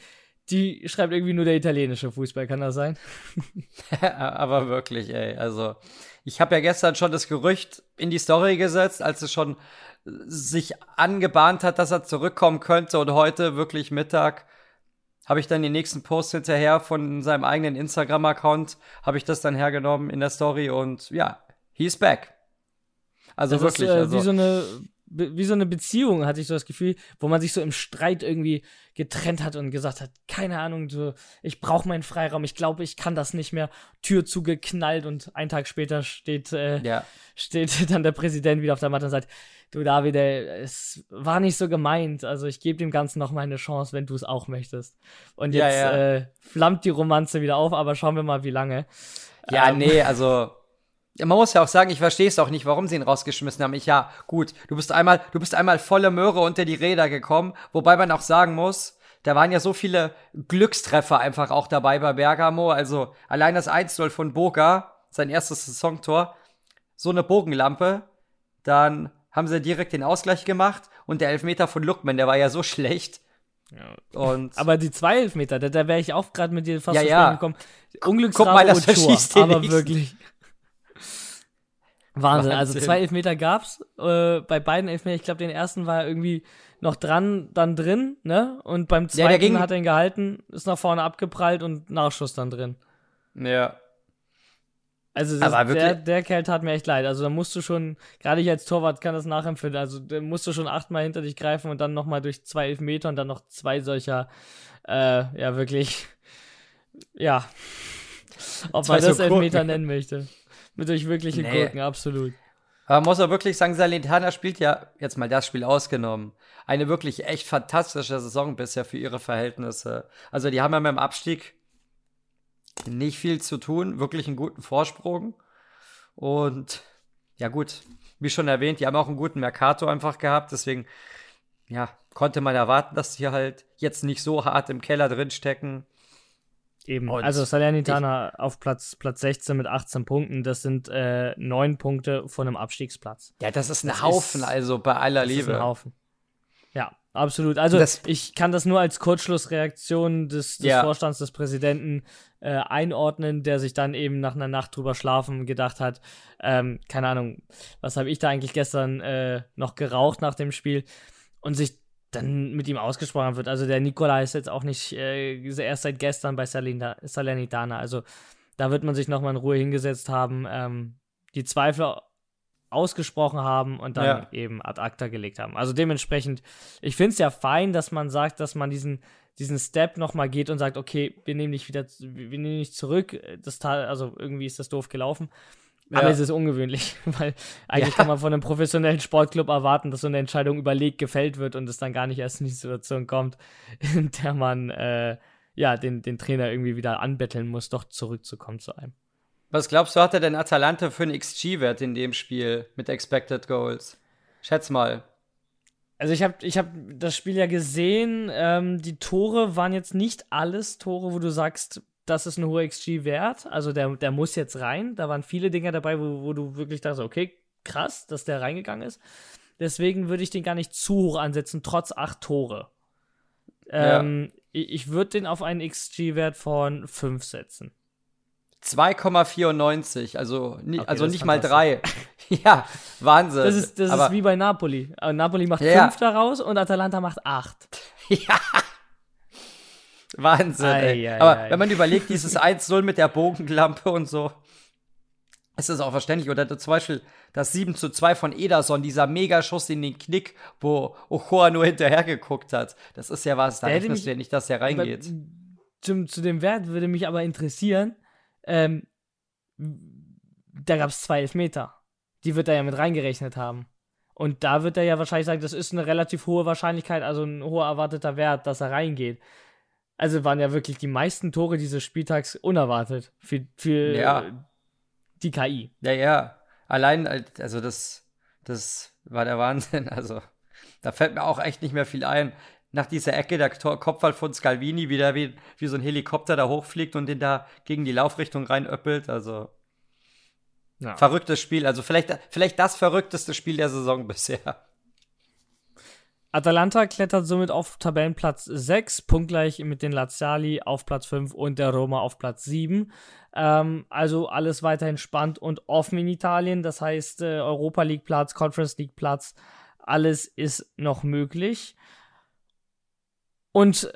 die schreibt irgendwie nur der italienische Fußball, kann das sein? Aber wirklich, ey. Also, ich habe ja gestern schon das Gerücht in die Story gesetzt, als es schon sich angebahnt hat, dass er zurückkommen könnte. Und heute, wirklich Mittag, habe ich dann den nächsten Post hinterher von seinem eigenen Instagram-Account, habe ich das dann hergenommen in der Story. Und ja, he's back. Also Das wirklich. ist äh, also, wie so eine wie so eine Beziehung, hatte ich so das Gefühl, wo man sich so im Streit irgendwie getrennt hat und gesagt hat, keine Ahnung, so, ich brauche meinen Freiraum, ich glaube, ich kann das nicht mehr. Tür zugeknallt und einen Tag später steht, äh, Ja. steht dann der Präsident wieder auf der Matte und sagt, du David, ey, es war nicht so gemeint, also ich gebe dem Ganzen noch mal eine Chance, wenn du es auch möchtest. Und Ja, jetzt ja. Äh, flammt die Romanze wieder auf, aber schauen wir mal, wie lange. Ja, Ähm, nee, also ja, man muss ja auch sagen, ich verstehe es auch nicht, warum sie ihn rausgeschmissen haben. Ich, ja, gut, du bist einmal, du bist einmal volle Möhre unter die Räder gekommen, wobei man auch sagen muss, da waren ja so viele Glückstreffer einfach auch dabei bei Bergamo. Also allein das 1-0 von Boga, sein erstes Saisontor, so eine Bogenlampe, dann haben sie direkt den Ausgleich gemacht und der Elfmeter von Lukman, der war ja so schlecht. Und Aber die zwei Elfmeter, da, da wäre ich auch gerade mit dir fast Ja, zu ja. gekommen. Unglücksstrafe Guck mal, das und Tor, verschießt aber nächsten. wirklich. Wahnsinn. Also Wahnsinn. zwei Elfmeter gab's. Äh, bei beiden Elfmeter, ich glaube, den ersten war er irgendwie noch dran, dann drin, ne? Und beim Ja, zweiten der ging- hat er ihn gehalten, ist nach vorne abgeprallt und Nachschuss dann drin. ja. Also das, der, der Kerl tat mir echt leid. Also da musst du schon, gerade ich als Torwart kann das nachempfinden, also da musst du schon achtmal hinter dich greifen und dann nochmal durch zwei Elfmeter und dann noch zwei solcher, äh, ja wirklich, ja, ob man das. Elfmeter nennen möchte. Mit durch wirkliche Nee. Gurken, absolut. Aber man muss auch wirklich sagen, Salernitana spielt ja, jetzt mal das Spiel ausgenommen, eine wirklich echt fantastische Saison bisher für ihre Verhältnisse. Also die haben ja mit dem Abstieg nicht viel zu tun, wirklich einen guten Vorsprung. Und ja gut, wie schon erwähnt, die haben auch einen guten Mercato einfach gehabt, deswegen ja, konnte man erwarten, dass sie halt jetzt nicht so hart im Keller drin stecken. Eben. Und also Salernitana auf Platz, Platz 16 mit 18 Punkten, das sind äh, neun Punkte von einem Abstiegsplatz. Ja, das ist ein Das Haufen, ist- also bei aller Das ist Liebe. ein Haufen. Ja, absolut. Also Das- ich kann das nur als Kurzschlussreaktion des, des Ja. Vorstands, des Präsidenten äh, einordnen, der sich dann eben nach einer Nacht drüber schlafen gedacht hat, ähm, keine Ahnung, was habe ich da eigentlich gestern äh, noch geraucht nach dem Spiel und sich dann mit ihm ausgesprochen wird. Also der Nikola ist jetzt auch nicht äh, erst seit gestern bei Salernitana. Also da wird man sich nochmal in Ruhe hingesetzt haben, ähm, die Zweifel ausgesprochen haben und dann Ja. eben ad acta gelegt haben. Also dementsprechend, ich finde es ja fein, dass man sagt, dass man diesen, diesen Step nochmal geht und sagt, okay, wir nehmen dich wieder, wir nehmen dich zurück. Das also irgendwie ist das doof gelaufen. Aber Ja. es ist ungewöhnlich, weil eigentlich Ja. kann man von einem professionellen Sportclub erwarten, dass so eine Entscheidung überlegt gefällt wird und es dann gar nicht erst in die Situation kommt, in der man äh, ja den, den Trainer irgendwie wieder anbetteln muss, doch zurückzukommen zu einem. Was glaubst du, hat er denn Atalanta für einen XG-Wert in dem Spiel mit Expected Goals? Schätz mal. Also ich habe ich hab das Spiel ja gesehen, ähm, die Tore waren jetzt nicht alles Tore, wo du sagst, das ist ein hoher XG-Wert, also der, der muss jetzt rein. Da waren viele Dinge dabei, wo, wo du wirklich dachtest, okay, krass, dass der reingegangen ist. Deswegen würde ich den gar nicht zu hoch ansetzen, trotz acht Tore. Ja. Ähm, Ich, ich würde den auf einen XG-Wert von 5 setzen. 2,94, also, ni Okay, also nicht mal drei. ja, Wahnsinn. Das ist, das ist wie bei Napoli. Äh, Napoli macht Ja, ja. 5 daraus und Atalanta macht 8. ja. Wahnsinn. Ei, ei, Aber ei. wenn man überlegt, dieses 1-0 mit der Bogenlampe und so, ist das auch verständlich. Oder zum Beispiel das 7 zu 2 von Ederson, dieser Megaschuss in den Knick, wo Ochoa nur hinterher geguckt hat. Das ist ja was, da rechnest du ja nicht, dass der reingeht. Zum, zu dem Wert würde mich aber interessieren, ähm, da gab es zwei Elfmeter. Die wird er ja mit reingerechnet haben. Und da wird er ja wahrscheinlich sagen, das ist eine relativ hohe Wahrscheinlichkeit, also ein hoher erwarteter Wert, dass er reingeht. Also waren ja wirklich die meisten Tore dieses Spieltags unerwartet für, für Ja. die KI. Ja, ja. Allein, also das, das war der Wahnsinn. Also, da fällt mir auch echt nicht mehr viel ein. Nach dieser Ecke, der Kopfball von Scalvini, wie der wie, wie so ein Helikopter da hochfliegt und den da gegen die Laufrichtung reinöppelt. Also, Ja. verrücktes Spiel. Also, vielleicht, vielleicht das verrückteste Spiel der Saison bisher. Atalanta klettert somit auf Tabellenplatz 6, punktgleich mit den Laziali auf Platz 5 und der Roma auf Platz 7. Ähm, also alles weiterhin spannend und offen in Italien. Das heißt, äh, Europa League Platz, Conference League Platz, alles ist noch möglich. Und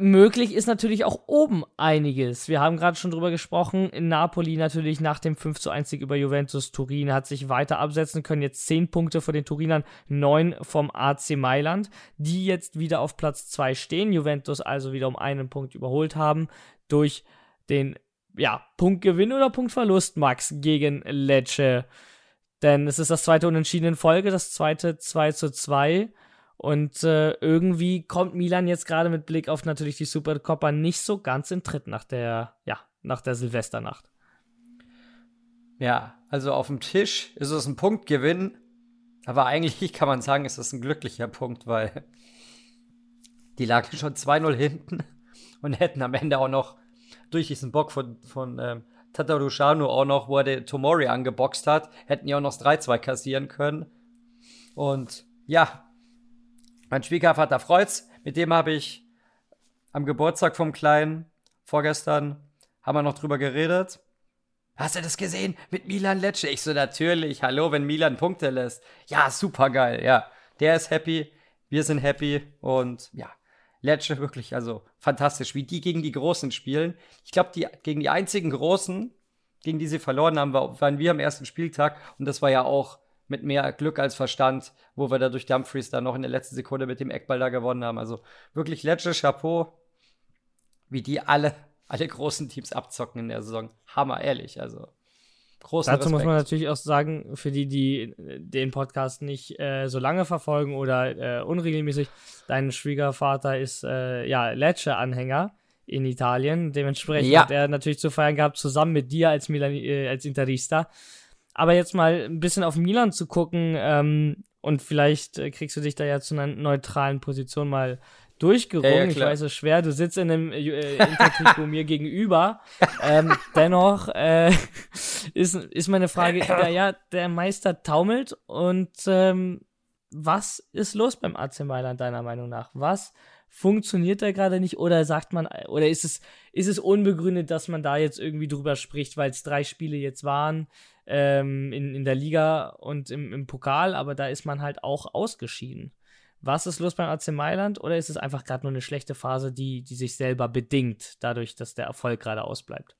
möglich ist natürlich auch oben einiges. Wir haben gerade schon drüber gesprochen. In Napoli natürlich nach dem 5 zu 1 Sieg über Juventus Turin hat sich weiter absetzen können. Jetzt 10 Punkte vor den Turinern, 9 vom AC Mailand, die jetzt wieder auf Platz 2 stehen. Juventus also wieder um einen Punkt überholt haben durch den ja, Punktgewinn oder Punktverlust, Max, gegen Lecce. Denn es ist das zweite Unentschieden in Folge, das zweite 2 zu 2. Und äh, irgendwie kommt Milan jetzt gerade mit Blick auf natürlich die Supercoppa nicht so ganz in Tritt nach der, ja, nach der Silvesternacht. Ja, also auf dem Tisch ist es ein Punktgewinn, aber eigentlich kann man sagen, ist es ein glücklicher Punkt, weil die lagen schon 2-0 hinten und hätten am Ende auch noch durch diesen Bock von, von ähm, Tatarushanu auch noch, wo er den Tomori angeboxt hat, hätten die auch noch das 3-2 kassieren können. Und ja, mein Schwiegervater freut's. Mit dem habe ich am Geburtstag vom Kleinen vorgestern haben wir noch drüber geredet. Hast du das gesehen mit Milan Lecce? Ich so natürlich. Hallo, wenn Milan Punkte lässt. Ja, super geil. Ja, der ist happy. Wir sind happy und ja, Lecce wirklich also fantastisch, wie die gegen die Großen spielen. Ich glaube, die gegen die einzigen Großen, gegen die sie verloren haben, waren wir am ersten Spieltag und das war ja auch mit mehr Glück als Verstand, wo wir da durch Dumfries dann noch in der letzten Sekunde mit dem Eckball da gewonnen haben. Also wirklich letzte Chapeau, wie die alle, alle großen Teams abzocken in der Saison. Hammer, ehrlich. Also großen Dazu Respekt. muss man natürlich auch sagen, für die, die den Podcast nicht äh, so lange verfolgen oder äh, unregelmäßig, dein Schwiegervater ist äh, ja Lecce-Anhänger in Italien. Dementsprechend Ja. hat er natürlich zu feiern gehabt, zusammen mit dir als Milan, äh, als Interista. Aber jetzt mal ein bisschen auf Milan zu gucken ähm, und vielleicht äh, kriegst du dich da ja zu einer neutralen Position mal durchgerungen. Ja, ja, ich weiß, es schwer. Du sitzt in einem äh, Intertrikot mir gegenüber. Ähm, dennoch äh, ist, ist meine Frage, ja, ja, der Meister taumelt und ähm, was ist los beim AC Mailand deiner Meinung nach? Was funktioniert da gerade nicht oder sagt man oder ist es ist es unbegründet, dass man da jetzt irgendwie drüber spricht, weil es drei Spiele jetzt waren ähm, in, in der Liga und im, im Pokal, aber da ist man halt auch ausgeschieden. Was ist los beim AC Mailand oder ist es einfach gerade nur eine schlechte Phase, die, die sich selber bedingt, dadurch, dass der Erfolg gerade ausbleibt?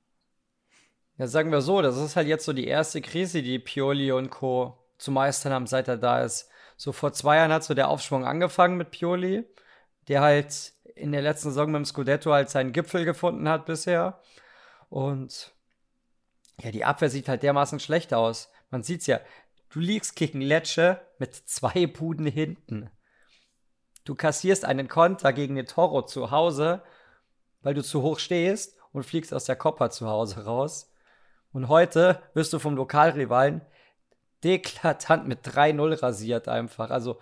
Ja, sagen wir so, das ist halt jetzt so die erste Krise, die Pioli und Co. zu meistern haben, seit er da ist. So vor zwei Jahren hat so der Aufschwung angefangen mit Pioli, der halt in der letzten Saison mit dem Scudetto halt seinen Gipfel gefunden hat bisher. Und ja, die Abwehr sieht halt dermaßen schlecht aus. Man sieht's ja. Du liegst gegen Lecce mit zwei Buden hinten. Du kassierst einen Konter gegen den Toro zu Hause, weil du zu hoch stehst und fliegst aus der Coppa zu Hause raus. Und heute wirst du vom Lokalrivalen deklatant mit 3-0 rasiert einfach. Also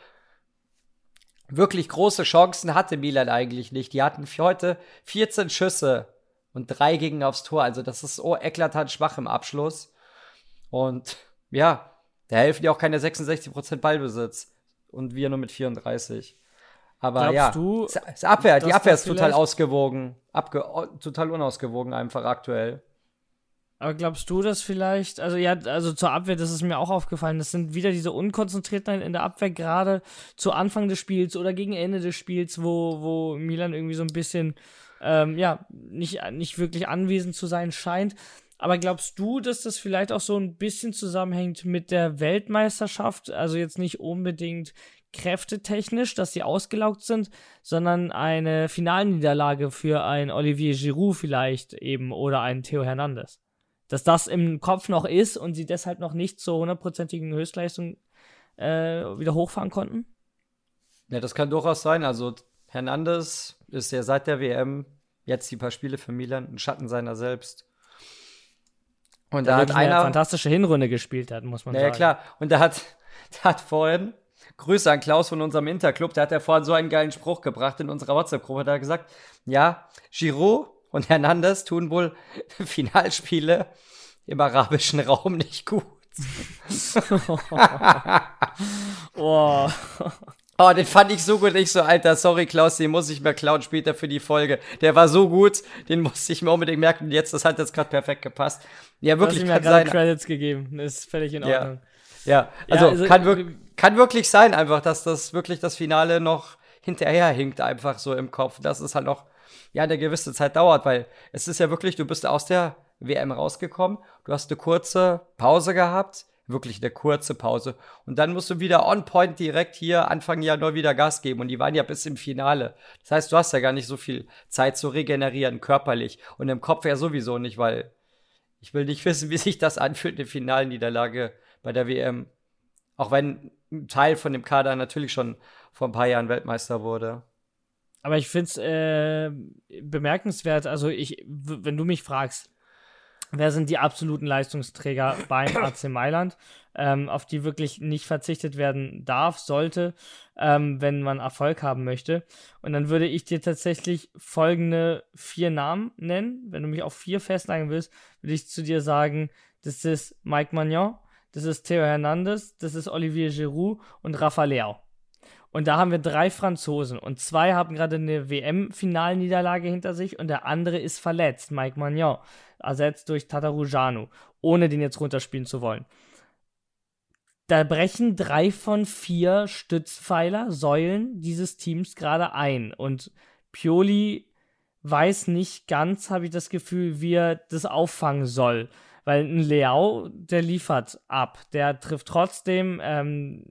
wirklich große Chancen hatte Milan eigentlich nicht. Die hatten für heute 14 Schüsse und drei gingen aufs Tor. Also das ist so eklatant schwach im Abschluss. Und ja, da helfen dir auch keine 66% Ballbesitz. Und wir nur mit 34. Aber Glaubst ja, du, das Abwehr, die Abwehr ist total ausgewogen. Abge total unausgewogen einfach aktuell. Aber glaubst du, dass vielleicht, also ja, also zur Abwehr, das ist mir auch aufgefallen, das sind wieder diese Unkonzentriertheit in der Abwehr, gerade zu Anfang des Spiels oder gegen Ende des Spiels, wo, wo Milan irgendwie so ein bisschen, ähm, ja, nicht, nicht wirklich anwesend zu sein scheint. Aber glaubst du, dass das vielleicht auch so ein bisschen zusammenhängt mit der Weltmeisterschaft? Also jetzt nicht unbedingt kräftetechnisch, dass sie ausgelaugt sind, sondern eine Finalniederlage für ein Olivier Giroud vielleicht eben oder einen Theo Hernandez. Dass das im Kopf noch ist und sie deshalb noch nicht zur hundertprozentigen Höchstleistung äh, wieder hochfahren konnten? Ja, das kann durchaus sein. Also Hernandez ist ja seit der WM jetzt die paar Spiele für Milan ein Schatten seiner selbst. Und da hat wirklich eine einer, fantastische Hinrunde gespielt hat, muss man ja, ja sagen. klar, und da hat, der hat vorhin, Grüße an Klaus von unserem Interclub, der hat ja vorhin so einen geilen Spruch gebracht in unserer WhatsApp-Gruppe, da hat er gesagt, ja, Giroud und Hernandez tun wohl Finalspiele im arabischen Raum nicht gut. Oh, Oh, den fand ich so gut. Ich so, Alter, sorry, Klaus, den muss ich mir klauen später für die Folge. Der war so gut, den musste ich mir unbedingt merken. Und jetzt, das hat jetzt gerade perfekt gepasst. Ja, du hast wirklich ihm ja kann gerade. Credits gegeben. Ist völlig in Ja. Ordnung. Ja, also, also, kann, wirk kann wirklich sein, einfach, dass das wirklich das Finale noch hinterherhinkt, einfach so im Kopf. Das ist halt noch ja eine gewisse Zeit dauert, weil es ist ja wirklich, du bist aus der WM rausgekommen, du hast eine kurze Pause gehabt, wirklich eine kurze Pause. Und dann musst du wieder on point direkt hier Anfang Januar wieder Gas geben. Und die waren ja bis im Finale. Das heißt, du hast ja gar nicht so viel Zeit zu regenerieren, körperlich. Und im Kopf ja sowieso nicht, weil ich will nicht wissen, wie sich das anfühlt, eine Finalniederlage bei der WM. Auch wenn ein Teil von dem Kader natürlich schon vor ein paar Jahren Weltmeister wurde. Aber ich finde es äh, bemerkenswert, also ich, wenn du mich fragst, wer sind die absoluten Leistungsträger beim AC Mailand, ähm, auf die wirklich nicht verzichtet werden darf, sollte, ähm, wenn man Erfolg haben möchte. Und dann würde ich dir tatsächlich folgende vier Namen nennen. Wenn du mich auf vier festlegen willst, würde ich zu dir sagen, das ist Mike Magnon, das ist Theo Hernandez, das ist Olivier Giroud und Rafa Leao. Und da haben wir drei Franzosen und zwei haben gerade eine WM-Finalniederlage hinter sich und der andere ist verletzt, Mike Magnon, ersetzt durch Tatarujanu, ohne den jetzt runterspielen zu wollen. Da brechen drei von vier Stützpfeiler, Säulen dieses Teams gerade ein und Pioli weiß nicht ganz, habe ich das Gefühl, wie er das auffangen soll. Weil ein Leao, der liefert ab. Der trifft trotzdem. Ähm,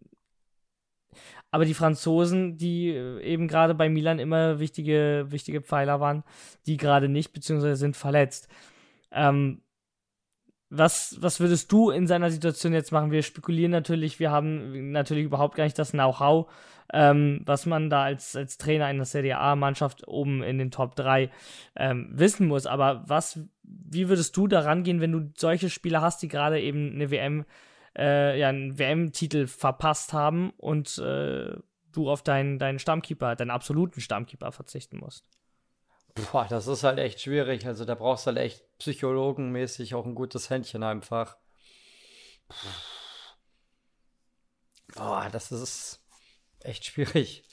aber die Franzosen, die äh, eben gerade bei Milan immer wichtige, wichtige Pfeiler waren, die gerade nicht, beziehungsweise sind verletzt. Ähm, was, was würdest du in seiner Situation jetzt machen? Wir spekulieren natürlich, wir haben natürlich überhaupt gar nicht das Know-how, ähm, was man da als, als Trainer einer Serie A-Mannschaft oben in den Top 3 ähm, wissen muss. Aber was, wie würdest du da rangehen, wenn du solche Spieler hast, die gerade eben eine WM äh, ja, einen WM-Titel verpasst haben und äh, du auf deinen, deinen Stammkeeper, deinen absoluten Stammkeeper verzichten musst. Boah, das ist halt echt schwierig. Also da brauchst du halt echt psychologenmäßig auch ein gutes Händchen einfach. Boah, das ist echt schwierig.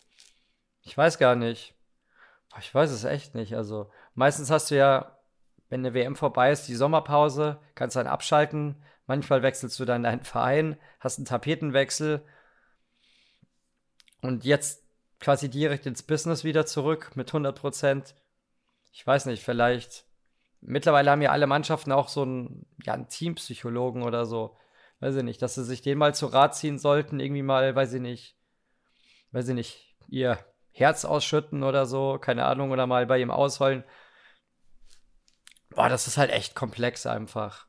Ich weiß gar nicht. Ich weiß es echt nicht. Also meistens hast du ja, wenn eine WM vorbei ist, die Sommerpause, kannst dann abschalten, Manchmal wechselst du dann deinen Verein, hast einen Tapetenwechsel und jetzt quasi direkt ins Business wieder zurück mit 100 Prozent. Ich weiß nicht, vielleicht. Mittlerweile haben ja alle Mannschaften auch so einen, ja, einen Teampsychologen oder so. Weiß ich nicht, dass sie sich den mal zu Rat ziehen sollten, irgendwie mal, weiß ich nicht, weiß ich nicht, ihr Herz ausschütten oder so, keine Ahnung, oder mal bei ihm ausheulen. Boah, das ist halt echt komplex einfach.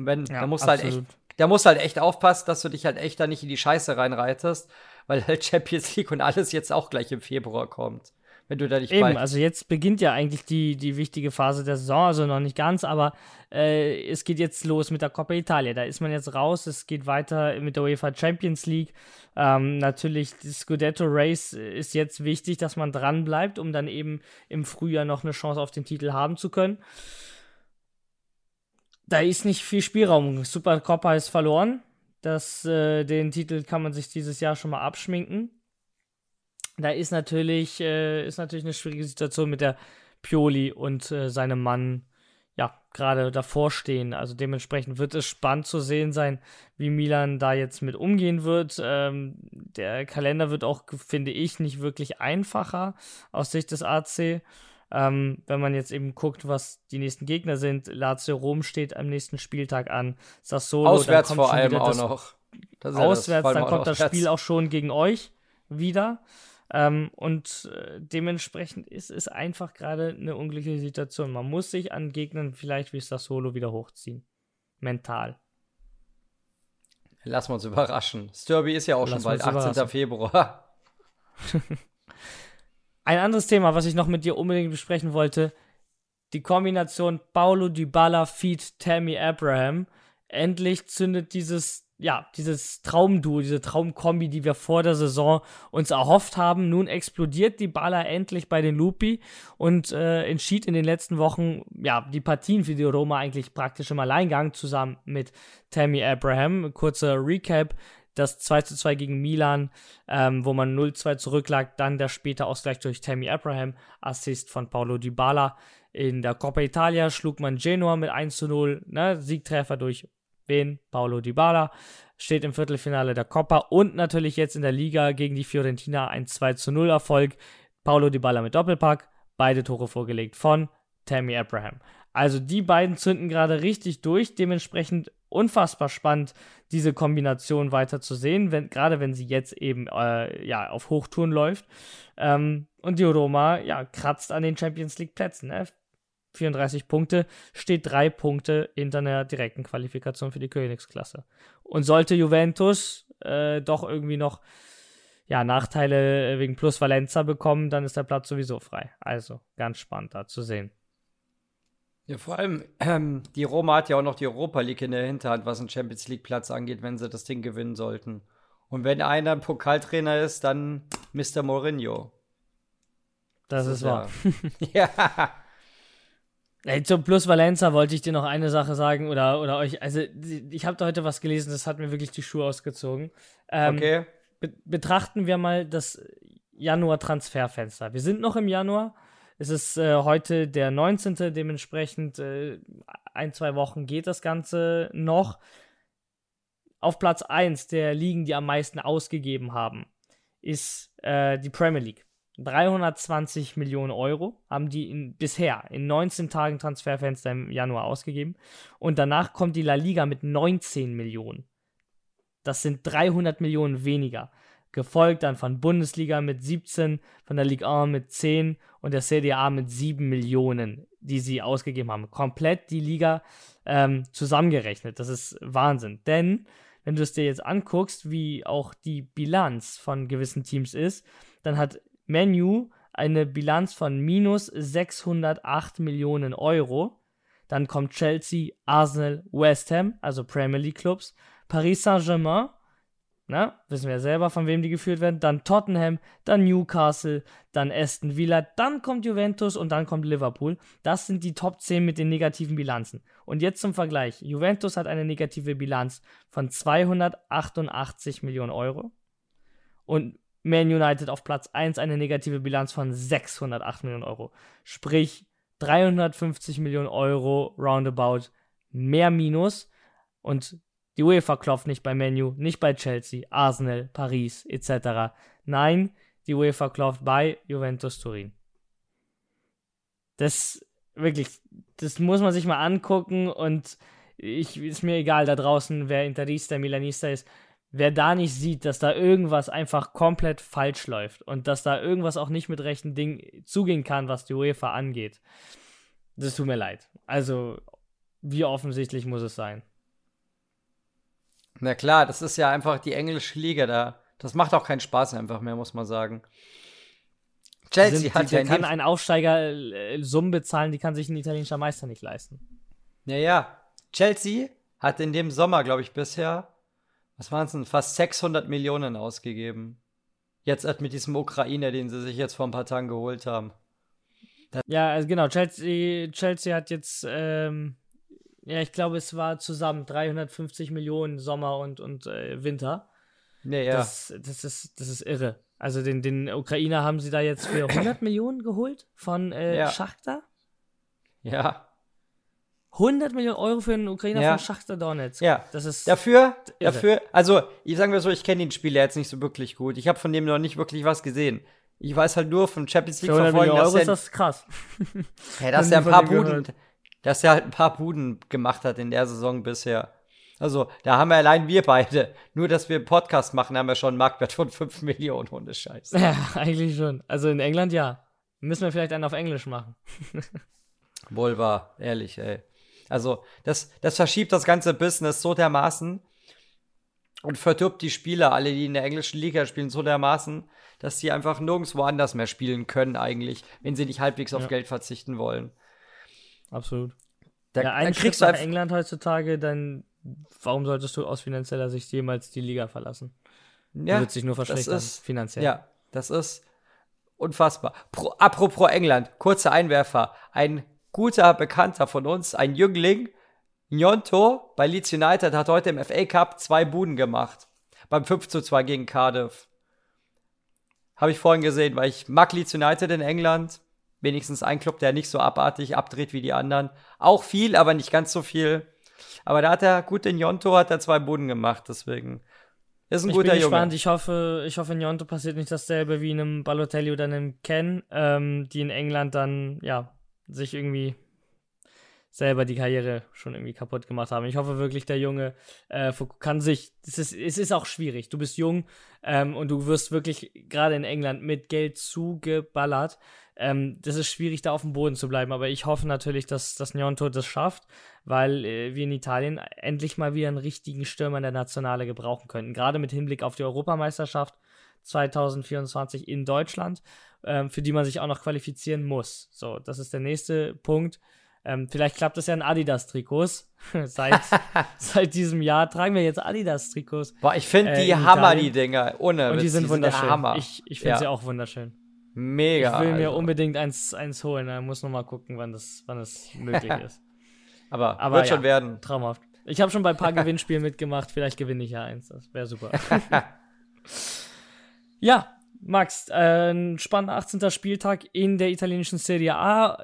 Und wenn, ja, da musst halt echt, da musst halt echt aufpassen, dass du dich halt echt da nicht in die Scheiße reinreitest, weil halt Champions League und alles jetzt auch gleich im Februar kommt. Wenn du da nicht Eben, also jetzt beginnt ja eigentlich die, die wichtige Phase der Saison, also noch nicht ganz, aber äh, es geht jetzt los mit der Coppa Italia. Da ist man jetzt raus, es geht weiter mit der UEFA Champions League. Ähm, natürlich, das Scudetto Race ist jetzt wichtig, dass man dran bleibt, um dann eben im Frühjahr noch eine Chance auf den Titel haben zu können da ist nicht viel Spielraum. Super Coppa ist verloren. Das, äh, den Titel kann man sich dieses Jahr schon mal abschminken. Da ist natürlich, äh, ist natürlich eine schwierige Situation mit der Pioli und äh, seinem Mann, ja, gerade davor stehen. Also dementsprechend wird es spannend zu sehen sein, wie Milan da jetzt mit umgehen wird. Ähm, der Kalender wird auch, finde ich, nicht wirklich einfacher aus Sicht des AC. Ähm, wenn man jetzt eben guckt, was die nächsten Gegner sind, Lazio Rom steht am nächsten Spieltag an, Sassolo. Auswärts vor allem auch noch. auswärts, ja dann kommt auswärts. das Spiel auch schon gegen euch wieder. Ähm, und äh, dementsprechend ist es einfach gerade eine unglückliche Situation. Man muss sich an Gegnern vielleicht wie Sassolo wieder hochziehen. Mental. Lassen wir uns überraschen. Das Derby ist ja auch Lass schon bald 18. Februar. Ein anderes Thema, was ich noch mit dir unbedingt besprechen wollte, die Kombination Paulo Dybala feed Tammy Abraham. Endlich zündet dieses ja, dieses Traumduo, diese Traumkombi, die wir vor der Saison uns erhofft haben. Nun explodiert die Baller endlich bei den Lupi und äh, entschied in den letzten Wochen, ja, die Partien für die Roma eigentlich praktisch im Alleingang zusammen mit Tammy Abraham. Kurzer Recap das 2 zu 2 gegen Milan, ähm, wo man 0-2 zurücklag, dann der späte Ausgleich durch Tammy Abraham, Assist von Paulo Dybala. In der Coppa Italia schlug man Genoa mit 1 zu 0, ne? Siegtreffer durch wen? Paulo Dybala. Steht im Viertelfinale der Coppa und natürlich jetzt in der Liga gegen die Fiorentina ein 2 zu 0 Erfolg. Paulo Dybala mit Doppelpack, beide Tore vorgelegt von Tammy Abraham. Also die beiden zünden gerade richtig durch, dementsprechend unfassbar spannend, diese Kombination weiter zu sehen, wenn, gerade wenn sie jetzt eben äh, ja, auf Hochtouren läuft. Ähm, und die Roma ja, kratzt an den Champions League Plätzen. Ne? 34 Punkte, steht drei Punkte hinter einer direkten Qualifikation für die Königsklasse. Und sollte Juventus äh, doch irgendwie noch ja, Nachteile wegen Plus Valenza bekommen, dann ist der Platz sowieso frei. Also ganz spannend da zu sehen. Ja, vor allem, ähm, die Roma hat ja auch noch die Europa League in der Hinterhand, was einen Champions League-Platz angeht, wenn sie das Ding gewinnen sollten. Und wenn einer ein Pokaltrainer ist, dann Mr. Mourinho. Das, das ist wahr. Ja. Ey, zum Plus Valenza wollte ich dir noch eine Sache sagen oder, oder euch, also ich habe da heute was gelesen, das hat mir wirklich die Schuhe ausgezogen. Ähm, okay. Be betrachten wir mal das Januar-Transferfenster. Wir sind noch im Januar. Es ist äh, heute der 19. Dementsprechend äh, ein, zwei Wochen geht das Ganze noch. Auf Platz 1 der Ligen, die am meisten ausgegeben haben, ist äh, die Premier League. 320 Millionen Euro haben die in, bisher in 19 Tagen Transferfenster im Januar ausgegeben. Und danach kommt die La Liga mit 19 Millionen. Das sind 300 Millionen weniger gefolgt dann von Bundesliga mit 17, von der Ligue 1 mit 10 und der CDA mit 7 Millionen, die sie ausgegeben haben. Komplett die Liga ähm, zusammengerechnet. Das ist Wahnsinn. Denn wenn du es dir jetzt anguckst, wie auch die Bilanz von gewissen Teams ist, dann hat Menu eine Bilanz von minus 608 Millionen Euro. Dann kommt Chelsea, Arsenal, West Ham, also Premier League Clubs, Paris Saint-Germain Ne? Wissen wir ja selber, von wem die geführt werden. Dann Tottenham, dann Newcastle, dann Aston Villa, dann kommt Juventus und dann kommt Liverpool. Das sind die Top 10 mit den negativen Bilanzen. Und jetzt zum Vergleich. Juventus hat eine negative Bilanz von 288 Millionen Euro. Und Man United auf Platz 1 eine negative Bilanz von 608 Millionen Euro. Sprich 350 Millionen Euro roundabout mehr Minus. Und die UEFA klopft nicht bei Menu, nicht bei Chelsea, Arsenal, Paris etc. Nein, die UEFA klopft bei Juventus Turin. Das wirklich, das muss man sich mal angucken und ich, ist mir egal da draußen, wer Interista, Milanista ist. Wer da nicht sieht, dass da irgendwas einfach komplett falsch läuft und dass da irgendwas auch nicht mit rechten Dingen zugehen kann, was die UEFA angeht, das tut mir leid. Also, wie offensichtlich muss es sein? Na klar, das ist ja einfach die englische Liga da. Das macht auch keinen Spaß einfach mehr, muss man sagen. Chelsea Sind, hat die, ja. kann ein Aufsteiger äh, Summen bezahlen, die kann sich ein italienischer Meister nicht leisten. Ja, ja. Chelsea hat in dem Sommer, glaube ich, bisher, was waren es denn, fast 600 Millionen ausgegeben. Jetzt mit diesem Ukrainer, den sie sich jetzt vor ein paar Tagen geholt haben. Das ja, also genau. Chelsea, Chelsea hat jetzt ähm, ja, ich glaube, es war zusammen 350 Millionen Sommer und, und äh, Winter. Ja, ja. Das, das, ist, das ist irre. Also den, den Ukrainer haben sie da jetzt für 100 Millionen geholt von äh, ja. Schachter. Ja. 100 Millionen Euro für einen Ukrainer ja. von Schachter Donetsk. Ja. Das ist dafür, irre. dafür, also ich sage mal so, ich kenne den Spieler jetzt nicht so wirklich gut. Ich habe von dem noch nicht wirklich was gesehen. Ich weiß halt nur von Champions League für 100 verfolgen, Millionen Euro ist das krass. ja, dass er ein paar Buden, dass er halt ein paar Buden gemacht hat in der Saison bisher. Also, da haben wir allein wir beide, nur dass wir einen Podcast machen, haben wir schon einen Marktwert von 5 Millionen ohne Scheiß. Ja, eigentlich schon. Also in England ja. Müssen wir vielleicht einen auf Englisch machen. Wohl wahr, ehrlich, ey. Also, das, das verschiebt das ganze Business so dermaßen und verdirbt die Spieler, alle, die in der englischen Liga spielen, so dermaßen, dass sie einfach nirgendwo anders mehr spielen können, eigentlich, wenn sie nicht halbwegs auf Geld verzichten wollen absolut. Da, ja, ein kriegst du nach England heutzutage, dann warum solltest du aus finanzieller Sicht jemals die Liga verlassen? Ja, du wird sich nur verschlechtern, ist, finanziell. Ja, das ist unfassbar. Pro, apropos England, kurzer Einwerfer. Ein guter Bekannter von uns, ein Jüngling, Nyonto bei Leeds United, hat heute im FA Cup zwei Buden gemacht. Beim 5 zu 2 gegen Cardiff. Habe ich vorhin gesehen, weil ich mag Leeds United in England wenigstens ein Club, der nicht so abartig abdreht wie die anderen. Auch viel, aber nicht ganz so viel. Aber da hat er gut in Jonto hat er zwei Boden gemacht, deswegen Ist ein ich guter bin Junge. gespannt. Ich hoffe, ich hoffe, in Jonto passiert nicht dasselbe wie in einem Balotelli oder einem Ken, ähm, die in England dann, ja, sich irgendwie selber die Karriere schon irgendwie kaputt gemacht haben. Ich hoffe wirklich, der Junge äh, kann sich, es ist, es ist auch schwierig. Du bist jung ähm, und du wirst wirklich gerade in England mit Geld zugeballert. Ähm, das ist schwierig, da auf dem Boden zu bleiben. Aber ich hoffe natürlich, dass das Njonto das schafft, weil äh, wir in Italien endlich mal wieder einen richtigen Stürmer in der Nationale gebrauchen könnten. Gerade mit Hinblick auf die Europameisterschaft 2024 in Deutschland, ähm, für die man sich auch noch qualifizieren muss. So, das ist der nächste Punkt. Ähm, vielleicht klappt es ja in Adidas-Trikots. seit, seit diesem Jahr tragen wir jetzt Adidas-Trikots. Boah, ich finde äh, die in Hammer, die Dinger. Ohne Und die sind der wunderschön. Hammer. Ich, ich finde Ja. sie auch wunderschön. Mega. ich will mir also. unbedingt eins, eins holen. Da muss noch mal gucken, wann das, wann das möglich ist. Aber, Aber wird ja. schon werden. Traumhaft. Ich habe schon bei ein paar Gewinnspielen mitgemacht. Vielleicht gewinne ich ja eins. Das wäre super. ja, Max, äh, ein spannender 18. Spieltag in der italienischen Serie A.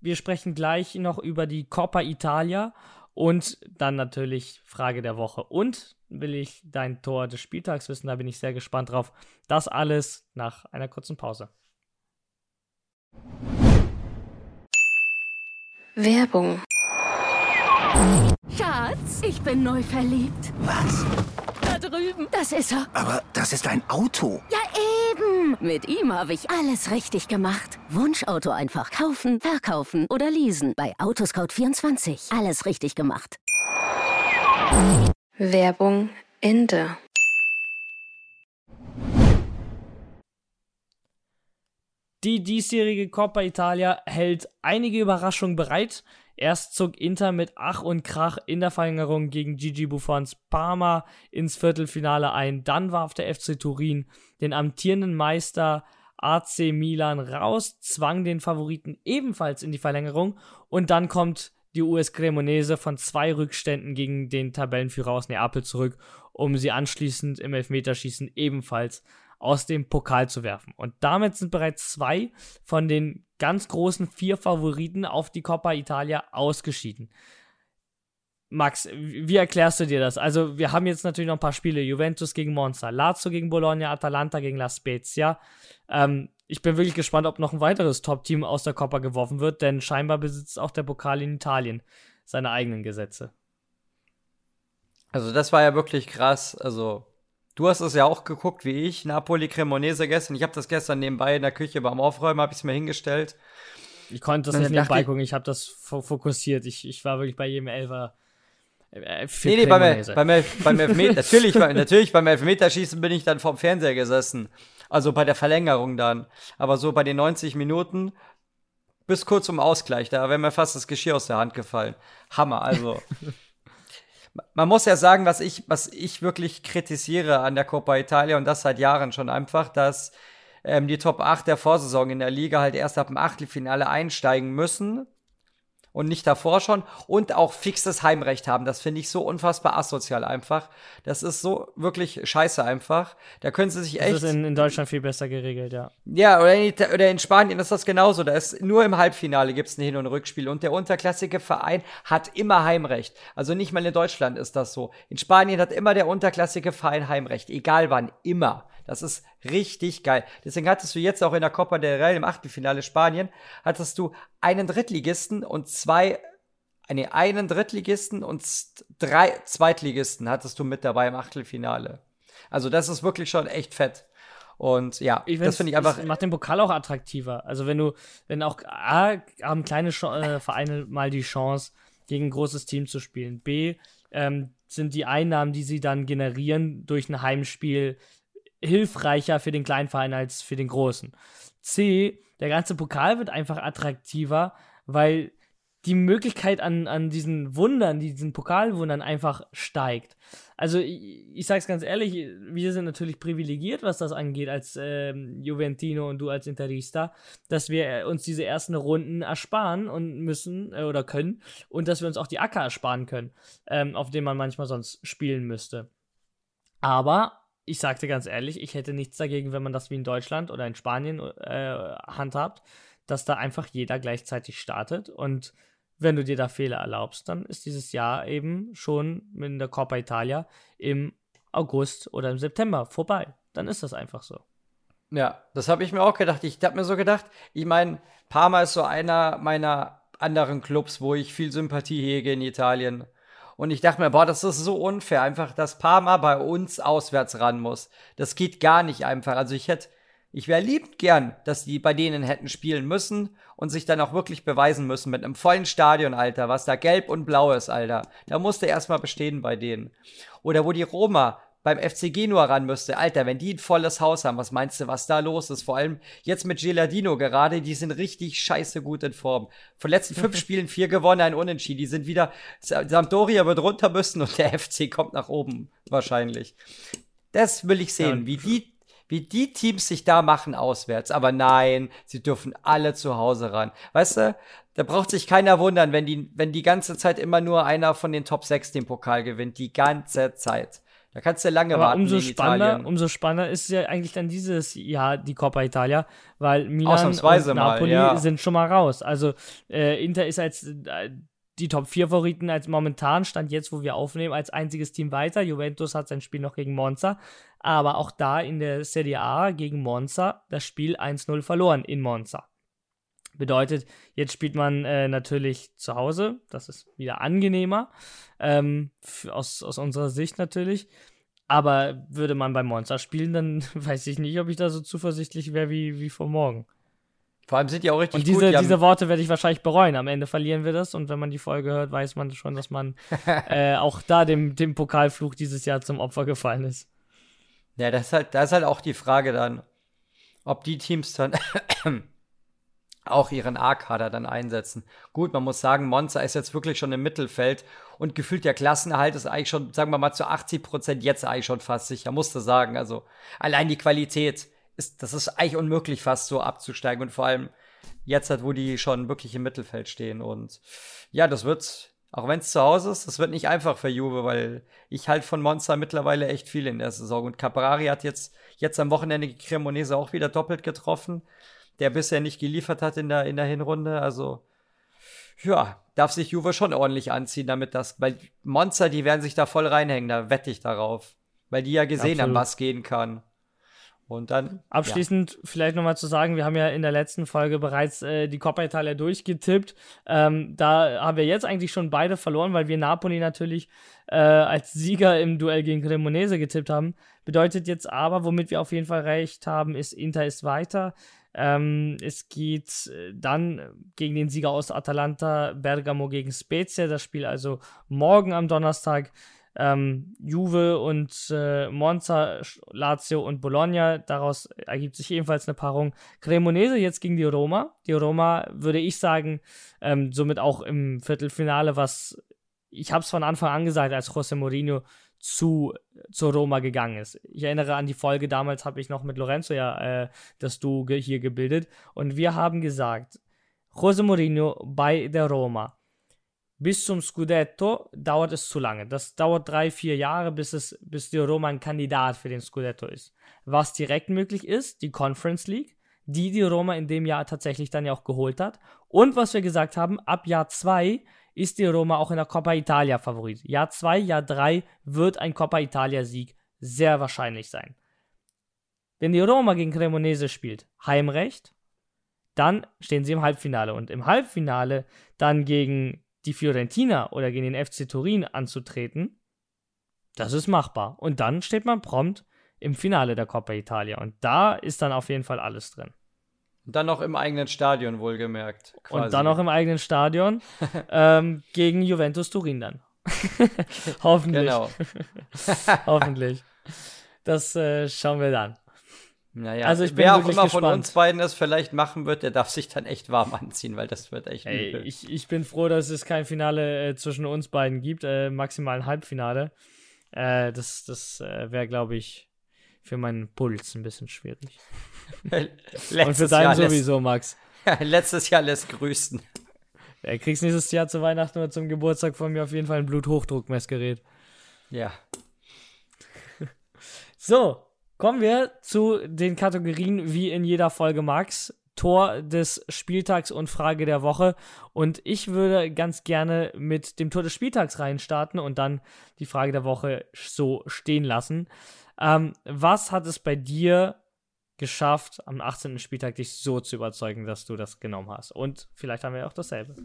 Wir sprechen gleich noch über die Coppa Italia und dann natürlich Frage der Woche. Und will ich dein Tor des Spieltags wissen? Da bin ich sehr gespannt drauf. Das alles nach einer kurzen Pause. Werbung, Schatz, ich bin neu verliebt. Was? Da drüben. Das ist er. Aber das ist ein Auto. Ja, eben. Mit ihm habe ich alles richtig gemacht. Wunschauto einfach kaufen, verkaufen oder leasen. Bei Autoscout24. Alles richtig gemacht. Werbung, Ende. Die diesjährige Coppa Italia hält einige Überraschungen bereit. Erst zog Inter mit Ach und Krach in der Verlängerung gegen Gigi Buffons Parma ins Viertelfinale ein. Dann warf der FC Turin den amtierenden Meister AC Milan raus, zwang den Favoriten ebenfalls in die Verlängerung und dann kommt die US Cremonese von zwei Rückständen gegen den Tabellenführer aus Neapel zurück, um sie anschließend im Elfmeterschießen ebenfalls aus dem Pokal zu werfen. Und damit sind bereits zwei von den ganz großen vier Favoriten auf die Coppa Italia ausgeschieden. Max, wie erklärst du dir das? Also, wir haben jetzt natürlich noch ein paar Spiele. Juventus gegen Monza, Lazio gegen Bologna, Atalanta gegen La Spezia. Ähm, ich bin wirklich gespannt, ob noch ein weiteres Top-Team aus der Coppa geworfen wird, denn scheinbar besitzt auch der Pokal in Italien seine eigenen Gesetze. Also, das war ja wirklich krass. Also, du hast es ja auch geguckt, wie ich. Napoli Cremonese gestern. Ich habe das gestern nebenbei in der Küche beim Aufräumen, habe ich es mir hingestellt. Ich konnte das nicht nebenbei ich- gucken, ich habe das fo- fokussiert. Ich, ich war wirklich bei jedem Elfer. Äh, für Nee, nee, beim, beim, Elf, beim Elfmeter, natürlich, natürlich beim Elfmeterschießen bin ich dann vorm Fernseher gesessen. Also bei der Verlängerung dann. Aber so bei den 90 Minuten bis kurz zum Ausgleich, da wäre mir fast das Geschirr aus der Hand gefallen. Hammer, also. Man muss ja sagen, was ich, was ich wirklich kritisiere an der Coppa Italia und das seit Jahren schon einfach, dass ähm, die Top 8 der Vorsaison in der Liga halt erst ab dem Achtelfinale einsteigen müssen und nicht davor schon und auch fixes Heimrecht haben. Das finde ich so unfassbar asozial einfach. Das ist so wirklich scheiße einfach. Da können sie sich das echt. ist in, in Deutschland viel besser geregelt, ja. Ja, oder in, oder in Spanien ist das genauso. Da ist nur im Halbfinale gibt es ein Hin- und Rückspiel. Und der unterklassige Verein hat immer Heimrecht. Also nicht mal in Deutschland ist das so. In Spanien hat immer der unterklassige Verein Heimrecht. Egal wann, immer. Das ist richtig geil. Deswegen hattest du jetzt auch in der Copa del Rey im Achtelfinale Spanien, hattest du einen Drittligisten und zwei, nee, einen Drittligisten und drei Zweitligisten hattest du mit dabei im Achtelfinale. Also das ist wirklich schon echt fett. Und ja, Ich das finde ich einfach. Macht den Pokal auch attraktiver. Also wenn du, wenn auch A, haben kleine Ch äh, Vereine mal die Chance, gegen ein großes Team zu spielen. B, ähm, sind die Einnahmen, die sie dann generieren durch ein Heimspiel, hilfreicher für den kleinen Verein als für den großen. C, der ganze Pokal wird einfach attraktiver, weil die Möglichkeit an, an diesen Wundern, diesen Pokalwundern einfach steigt. Also ich, ich sag's ganz ehrlich, wir sind natürlich privilegiert, was das angeht, als ähm, Juventino und du als Interista, dass wir äh, uns diese ersten Runden ersparen und müssen äh, oder können und dass wir uns auch die Acker ersparen können, ähm, auf denen man manchmal sonst spielen müsste. Aber ich sagte ganz ehrlich, ich hätte nichts dagegen, wenn man das wie in Deutschland oder in Spanien äh, handhabt, dass da einfach jeder gleichzeitig startet und wenn du dir da Fehler erlaubst, dann ist dieses Jahr eben schon in der Coppa Italia im August oder im September vorbei. Dann ist das einfach so. Ja, das habe ich mir auch gedacht. Ich habe mir so gedacht, ich meine, Parma ist so einer meiner anderen Clubs, wo ich viel Sympathie hege in Italien. Und ich dachte mir, boah, das ist so unfair, einfach, dass Parma bei uns auswärts ran muss. Das geht gar nicht einfach. Also ich hätte, ich wäre liebend gern, dass die bei denen hätten spielen müssen und sich dann auch wirklich beweisen müssen mit einem vollen Stadion, Alter, was da gelb und blau ist, Alter. Da musste erstmal bestehen bei denen. Oder wo die Roma beim FC Genua ran müsste. Alter, wenn die ein volles Haus haben, was meinst du, was da los ist? Vor allem jetzt mit Geladino gerade, die sind richtig scheiße gut in Form. Von letzten fünf Spielen vier gewonnen, ein Unentschieden. Die sind wieder, Sampdoria wird runter müssen und der FC kommt nach oben, wahrscheinlich. Das will ich sehen, ja, wie die wie die Teams sich da machen auswärts. Aber nein, sie dürfen alle zu Hause ran. Weißt du, da braucht sich keiner wundern, wenn die, wenn die ganze Zeit immer nur einer von den Top 6 den Pokal gewinnt. Die ganze Zeit. Da kannst du lange Aber warten. Umso spannender, umso spannender ist ja eigentlich dann dieses Jahr die Coppa Italia, weil Milan und Napoli mal, ja. sind schon mal raus. Also äh, Inter ist als äh, die Top 4 Favoriten als momentan stand jetzt, wo wir aufnehmen, als einziges Team weiter. Juventus hat sein Spiel noch gegen Monza, aber auch da in der Serie A gegen Monza das Spiel 1-0 verloren in Monza. Bedeutet, jetzt spielt man äh, natürlich zu Hause, das ist wieder angenehmer, ähm, aus, aus unserer Sicht natürlich. Aber würde man bei Monza spielen, dann weiß ich nicht, ob ich da so zuversichtlich wäre wie, wie vor morgen. Vor allem sind die auch richtig und diese, gut. Die diese Worte werde ich wahrscheinlich bereuen. Am Ende verlieren wir das und wenn man die Folge hört, weiß man schon, dass man äh, auch da dem, dem Pokalfluch dieses Jahr zum Opfer gefallen ist. Ja, das ist halt, das ist halt auch die Frage dann, ob die Teams dann auch ihren A-Kader dann einsetzen. Gut, man muss sagen, Monza ist jetzt wirklich schon im Mittelfeld und gefühlt der Klassenerhalt ist eigentlich schon, sagen wir mal, zu 80 Prozent jetzt eigentlich schon fast sicher, musste sagen. Also allein die Qualität ist, das ist eigentlich unmöglich fast so abzusteigen und vor allem jetzt halt, wo die schon wirklich im Mittelfeld stehen und ja, das wird, auch wenn es zu Hause ist, das wird nicht einfach für Juve, weil ich halt von Monza mittlerweile echt viel in der Saison und Caprari hat jetzt, jetzt am Wochenende Cremonese auch wieder doppelt getroffen der bisher nicht geliefert hat in der, in der Hinrunde. Also, ja, darf sich Juve schon ordentlich anziehen, damit das, weil Monster, die werden sich da voll reinhängen, da wette ich darauf. Weil die ja gesehen haben, was gehen kann. Und dann. Abschließend ja. vielleicht nochmal zu sagen, wir haben ja in der letzten Folge bereits äh, die Coppa Italia durchgetippt. Ähm, da haben wir jetzt eigentlich schon beide verloren, weil wir Napoli natürlich äh, als Sieger im Duell gegen Cremonese getippt haben. Bedeutet jetzt aber, womit wir auf jeden Fall recht haben, ist Inter ist weiter. Ähm, es geht äh, dann gegen den Sieger aus Atalanta, Bergamo gegen Spezia. Das Spiel also morgen am Donnerstag. Ähm, Juve und äh, Monza, Lazio und Bologna. Daraus ergibt sich ebenfalls eine Paarung. Cremonese jetzt gegen die Roma. Die Roma, würde ich sagen, ähm, somit auch im Viertelfinale, was ich habe es von Anfang an gesagt, als José Mourinho zu, zu Roma gegangen ist. Ich erinnere an die Folge, damals habe ich noch mit Lorenzo ja äh, das Du ge hier gebildet und wir haben gesagt, Jose Mourinho bei der Roma. Bis zum Scudetto dauert es zu lange. Das dauert drei, vier Jahre, bis, es, bis die Roma ein Kandidat für den Scudetto ist. Was direkt möglich ist, die Conference League, die die Roma in dem Jahr tatsächlich dann ja auch geholt hat. Und was wir gesagt haben, ab Jahr zwei ist die Roma auch in der Coppa Italia Favorit. Jahr 2, Jahr 3 wird ein Coppa Italia Sieg sehr wahrscheinlich sein. Wenn die Roma gegen Cremonese spielt, Heimrecht, dann stehen sie im Halbfinale. Und im Halbfinale dann gegen die Fiorentina oder gegen den FC Turin anzutreten, das ist machbar. Und dann steht man prompt im Finale der Coppa Italia. Und da ist dann auf jeden Fall alles drin. Und dann noch im eigenen Stadion, wohlgemerkt. Quasi. Und dann noch im eigenen Stadion ähm, gegen Juventus Turin dann. Hoffentlich. Genau. Hoffentlich. Das äh, schauen wir dann. Naja, also ich bin wer auch immer gespannt. von uns beiden es vielleicht machen wird, der darf sich dann echt warm anziehen, weil das wird echt Ey, ich, ich bin froh, dass es kein Finale äh, zwischen uns beiden gibt, äh, maximal ein Halbfinale. Äh, das das äh, wäre, glaube ich, für meinen Puls ein bisschen schwierig. Und für deinen Jahr sowieso, Max. letztes Jahr lässt grüßen. Ja, kriegst nächstes Jahr zu Weihnachten oder zum Geburtstag von mir auf jeden Fall ein Bluthochdruckmessgerät. Ja. So, kommen wir zu den Kategorien wie in jeder Folge, Max. Tor des Spieltags und Frage der Woche. Und ich würde ganz gerne mit dem Tor des Spieltags reinstarten und dann die Frage der Woche so stehen lassen. Ähm, was hat es bei dir geschafft, am 18. Spieltag dich so zu überzeugen, dass du das genommen hast? Und vielleicht haben wir ja auch dasselbe.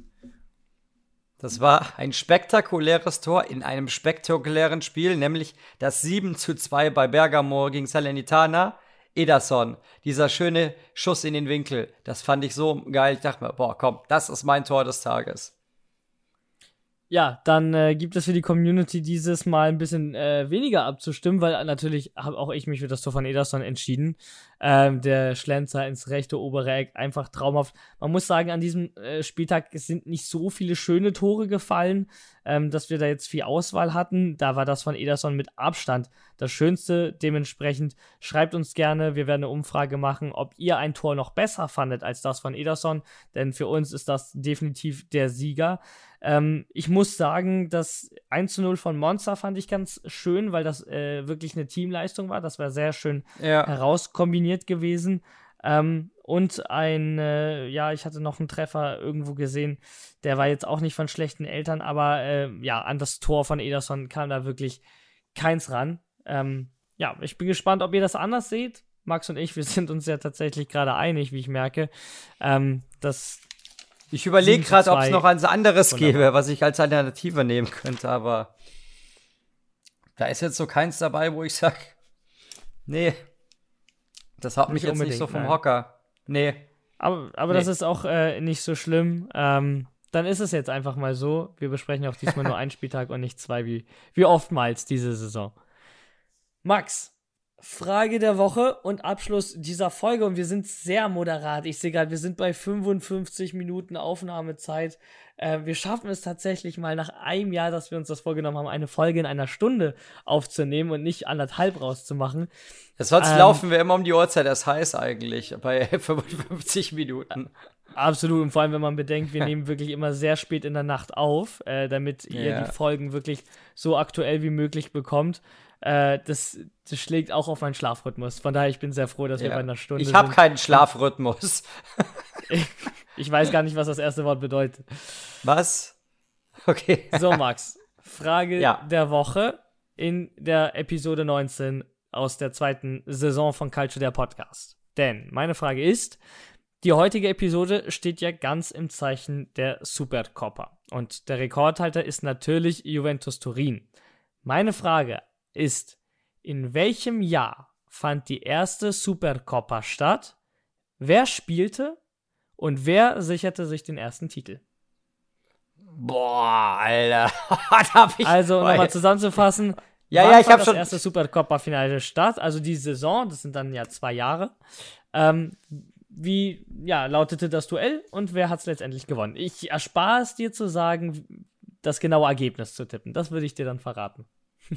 Das war ein spektakuläres Tor in einem spektakulären Spiel, nämlich das 7 zu 2 bei Bergamo gegen Salernitana. Ederson, dieser schöne Schuss in den Winkel, das fand ich so geil. Ich dachte mir, boah, komm, das ist mein Tor des Tages. Ja, dann äh, gibt es für die Community dieses Mal ein bisschen äh, weniger abzustimmen, weil natürlich habe auch ich mich für das Tor von Ederson entschieden. Ähm, der Schlenzer ins rechte obere Eck, einfach traumhaft. Man muss sagen, an diesem äh, Spieltag sind nicht so viele schöne Tore gefallen, ähm, dass wir da jetzt viel Auswahl hatten. Da war das von Ederson mit Abstand das Schönste. Dementsprechend schreibt uns gerne, wir werden eine Umfrage machen, ob ihr ein Tor noch besser fandet als das von Ederson, denn für uns ist das definitiv der Sieger. Ähm, ich muss sagen, das 1 zu 0 von Monster fand ich ganz schön, weil das äh, wirklich eine Teamleistung war. Das war sehr schön Ja. herauskombiniert gewesen. Ähm, und ein, äh, ja, ich hatte noch einen Treffer irgendwo gesehen, der war jetzt auch nicht von schlechten Eltern, aber äh, ja, an das Tor von Ederson kam da wirklich keins ran. Ähm, ja, ich bin gespannt, ob ihr das anders seht. Max und ich, wir sind uns ja tatsächlich gerade einig, wie ich merke. Ähm, das Ich überlege 7 zu gerade, ob es 2. noch eins anderes Wunderbar. gäbe, was ich als Alternative nehmen könnte, aber da ist jetzt so keins dabei, wo ich sag, nee, das haut mich jetzt nicht so vom nein. Hocker. Nee. Aber, aber Nee. das ist auch äh, nicht so schlimm. Ähm, dann ist es jetzt einfach mal so. Wir besprechen auch diesmal nur einen Spieltag und nicht zwei, wie, wie oftmals diese Saison. Max, Frage der Woche und Abschluss dieser Folge. Und wir sind sehr moderat. Ich sehe gerade, wir sind bei 55 Minuten Aufnahmezeit. Äh, wir schaffen es tatsächlich mal nach einem Jahr, dass wir uns das vorgenommen haben, eine Folge in einer Stunde aufzunehmen und nicht anderthalb rauszumachen. Sonst Ähm, laufen wir immer um die Uhrzeit, das heißt eigentlich, bei 55 Minuten. Absolut, und vor allem, wenn man bedenkt, wir nehmen wirklich immer sehr spät in der Nacht auf, äh, damit ihr Ja. die Folgen wirklich so aktuell wie möglich bekommt. Äh, das, das schlägt auch auf meinen Schlafrhythmus. Von daher, ich bin sehr froh, dass wir Ja. bei einer Stunde Ich habe keinen Schlafrhythmus. Ich weiß gar nicht, was das erste Wort bedeutet. Was? Okay. So, Max, Frage Ja. der Woche in der Episode 19 aus der zweiten Saison von Culture der Podcast. Denn meine Frage ist, die heutige Episode steht ja ganz im Zeichen der Supercoppa. Und der Rekordhalter ist natürlich Juventus Turin. Meine Frage ist, in welchem Jahr fand die erste Supercoppa statt? Wer spielte und wer sicherte sich den ersten Titel? Boah, Alter. Also, um nochmal zusammenzufassen. Ja, ja, ich fand hab das schon- erste Supercoppa-Finale statt, also die Saison, das sind dann ja zwei Jahre. Ähm, wie, ja, lautete das Duell und wer hat es letztendlich gewonnen? Ich erspare es dir zu sagen, das genaue Ergebnis zu tippen. Das würde ich dir dann verraten.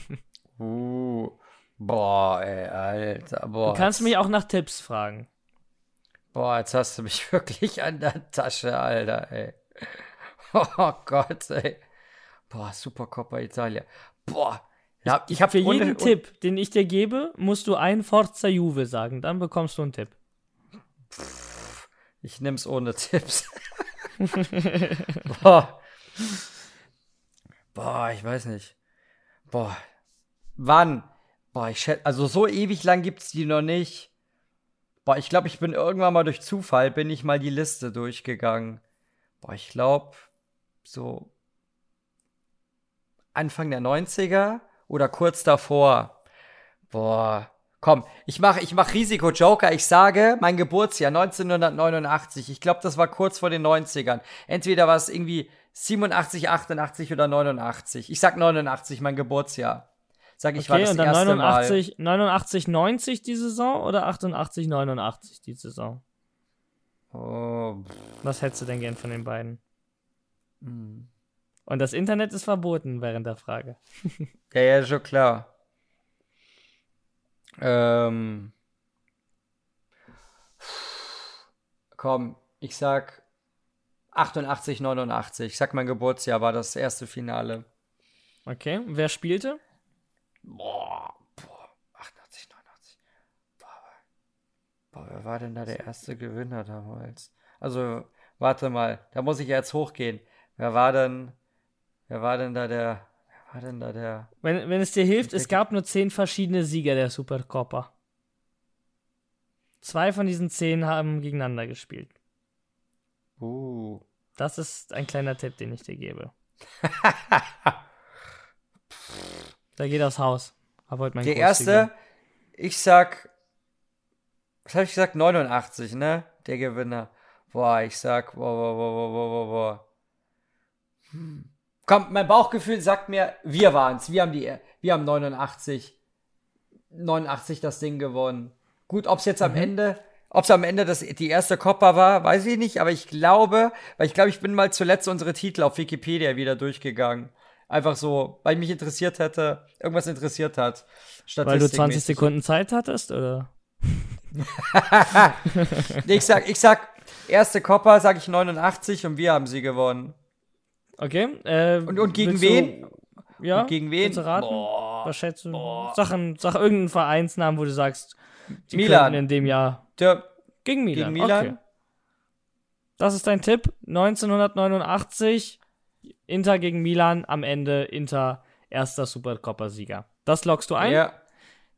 Uh, boah, ey, Alter. Boah, Du kannst jetzt, mich auch nach Tipps fragen. Boah, jetzt hast du mich wirklich an der Tasche, Alter, ey. Oh Gott, ey. Boah, Supercoppa Italia. Boah. Ja, ich habe Für jeden Tipp, den ich dir gebe, musst du ein Forza Juve sagen. Dann bekommst du einen Tipp. Ich nehm's ohne Tipps. Boah. Boah, ich weiß nicht. Boah. Wann? Boah, ich schätze, also so ewig lang gibt's die noch nicht. Boah, ich glaube, ich bin irgendwann mal durch Zufall, bin ich mal die Liste durchgegangen. Boah, ich glaube, so Anfang der 90er oder kurz davor. Boah. Komm, ich mach, ich mach Risiko-Joker. Ich sage, mein Geburtsjahr 1989. Ich glaube, das war kurz vor den 90ern. Entweder war es irgendwie 87, 88 oder 89. Ich sag 89, mein Geburtsjahr. Sag ich, war Okay, das und dann erste 89, 89, 90 die Saison oder 88, 89 die Saison? Oh, Was hättest du denn gern von den beiden? hm. Und das Internet ist verboten während der Frage. ja, ja, schon klar. Ähm. Komm, ich sag 88, 89. Ich sag, mein Geburtsjahr war das erste Finale. Okay, wer spielte? Boah, boah, 88, 89. Boah, wer war denn da der erste Gewinner damals? Also, warte mal, da muss ich jetzt hochgehen. Wer war denn, wer war denn da der, wer war denn da der? Wenn, wenn es dir hilft, es gab nur zehn verschiedene Sieger der Supercoppa. Zwei von diesen zehn haben gegeneinander gespielt. Uh. Das ist ein kleiner Tipp, den ich dir gebe. da geht aufs Haus. Hab heute mein Der erste, ich sag, was habe ich gesagt? 89, ne? Der Gewinner. Boah, ich sag, boah, boah, boah, boah, boah, boah, boah. Hm. Komm, mein Bauchgefühl sagt mir, wir waren's. Wir haben die, wir haben 89, 89 das Ding gewonnen. Gut, ob's jetzt am Mhm. Ende, ob's am Ende das, die erste Copper war, weiß ich nicht, aber ich glaube, weil ich glaube, ich bin mal zuletzt unsere Titel auf Wikipedia wieder durchgegangen. Einfach so, weil mich interessiert hätte, irgendwas interessiert hat. Weil du 20 statistikmäßig. Sekunden Zeit hattest, oder? Nee, ich sag, ich sag, erste Copper sag ich 89 und wir haben sie gewonnen. Okay. Äh, Und, und gegen willst du- wen? Ja. Und gegen wen? du raten? Boah, Was schätzt du? Sag, ein, sag irgendeinen Vereinsnamen, wo du sagst, die Milan. in dem Jahr. der, Gegen Milan. Gegen Milan? Okay. Das ist dein Tipp. 1989, Inter gegen Milan, am Ende Inter erster Supercoppa-Sieger. Das lockst du ein? ja.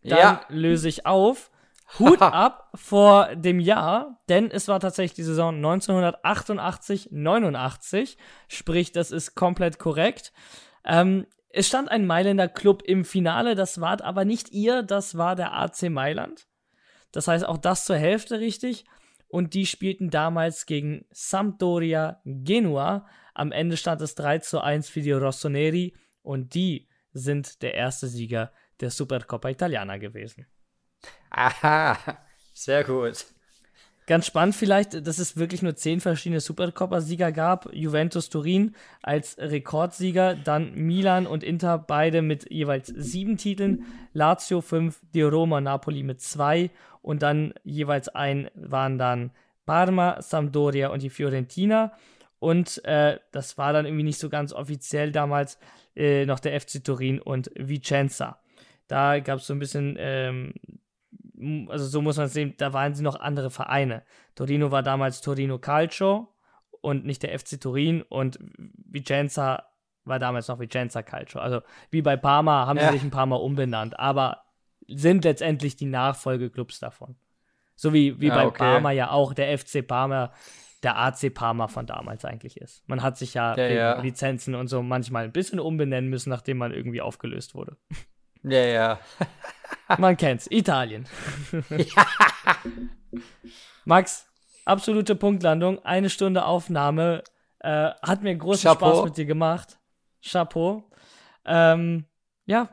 Dann ja, löse ich auf. Hut ab vor dem Jahr, denn es war tatsächlich die Saison 1988, 89. Sprich, das ist komplett korrekt. Ähm, es stand ein Mailänder Club im Finale, das war aber nicht ihr, das war der AC Mailand. Das heißt, auch das zur Hälfte richtig. Und die spielten damals gegen Sampdoria Genua. Am Ende stand es 3 zu 1 für die Rossoneri und die sind der erste Sieger der Supercoppa Italiana gewesen. aha, sehr gut. Ganz spannend vielleicht, dass es wirklich nur zehn verschiedene Supercoppa-Sieger gab. Juventus Turin als Rekordsieger, dann Milan und Inter beide mit jeweils sieben Titeln, Lazio fünf, die Roma Napoli mit zwei und dann jeweils ein waren dann Parma, Sampdoria und die Fiorentina. Und äh, das war dann irgendwie nicht so ganz offiziell damals äh, noch der FC Turin und Vicenza. Da gab es so ein bisschen ähm, also so muss man es sehen, da waren sie noch andere Vereine. Torino war damals Torino Calcio und nicht der FC Turin und Vicenza war damals noch Vicenza Calcio. Also wie bei Parma haben Ja. sie sich ein paar Mal umbenannt, aber sind letztendlich die Nachfolgeclubs davon. So wie, wie Ah, bei okay. Parma ja auch der FC Parma der AC Parma von damals eigentlich ist. Man hat sich ja, Ja, ja. Lizenzen und so manchmal ein bisschen umbenennen müssen, nachdem man irgendwie aufgelöst wurde. Ja, ja. Man kennt's. Italien. Max, absolute Punktlandung. Eine Stunde Aufnahme. Äh, hat mir großen Chapeau. Spaß mit dir gemacht. Chapeau. Ähm, ja,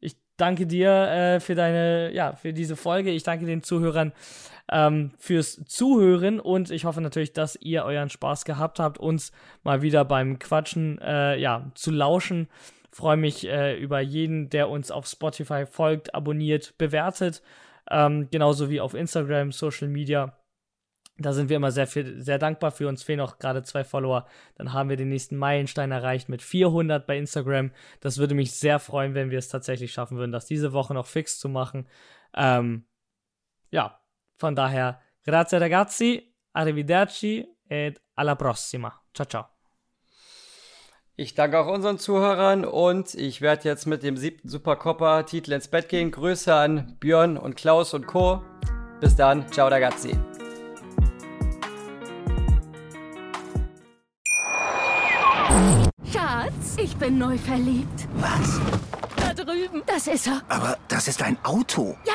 ich danke dir äh, für deine, ja, für diese Folge. Ich danke den Zuhörern ähm, fürs Zuhören und ich hoffe natürlich, dass ihr euren Spaß gehabt habt, uns mal wieder beim Quatschen, äh, ja, zu lauschen. Freue mich äh, über jeden, der uns auf Spotify folgt, abonniert, bewertet. Ähm, genauso wie auf Instagram, Social Media. Da sind wir immer sehr, viel, sehr dankbar für. Uns fehlen auch gerade zwei Follower. Dann haben wir den nächsten Meilenstein erreicht mit 400 bei Instagram. Das würde mich sehr freuen, wenn wir es tatsächlich schaffen würden, das diese Woche noch fix zu machen. Ähm, ja, von daher, grazie ragazzi, arrivederci et alla prossima. Ciao, ciao. Ich danke auch unseren Zuhörern und ich werde jetzt mit dem siebten Supercopper-Titel ins Bett gehen. Grüße an Björn und Klaus und Co. Bis dann. Ciao, ragazzi. Schatz, ich bin neu verliebt. Was? Da drüben. Das ist er. Aber das ist ein Auto. Ja,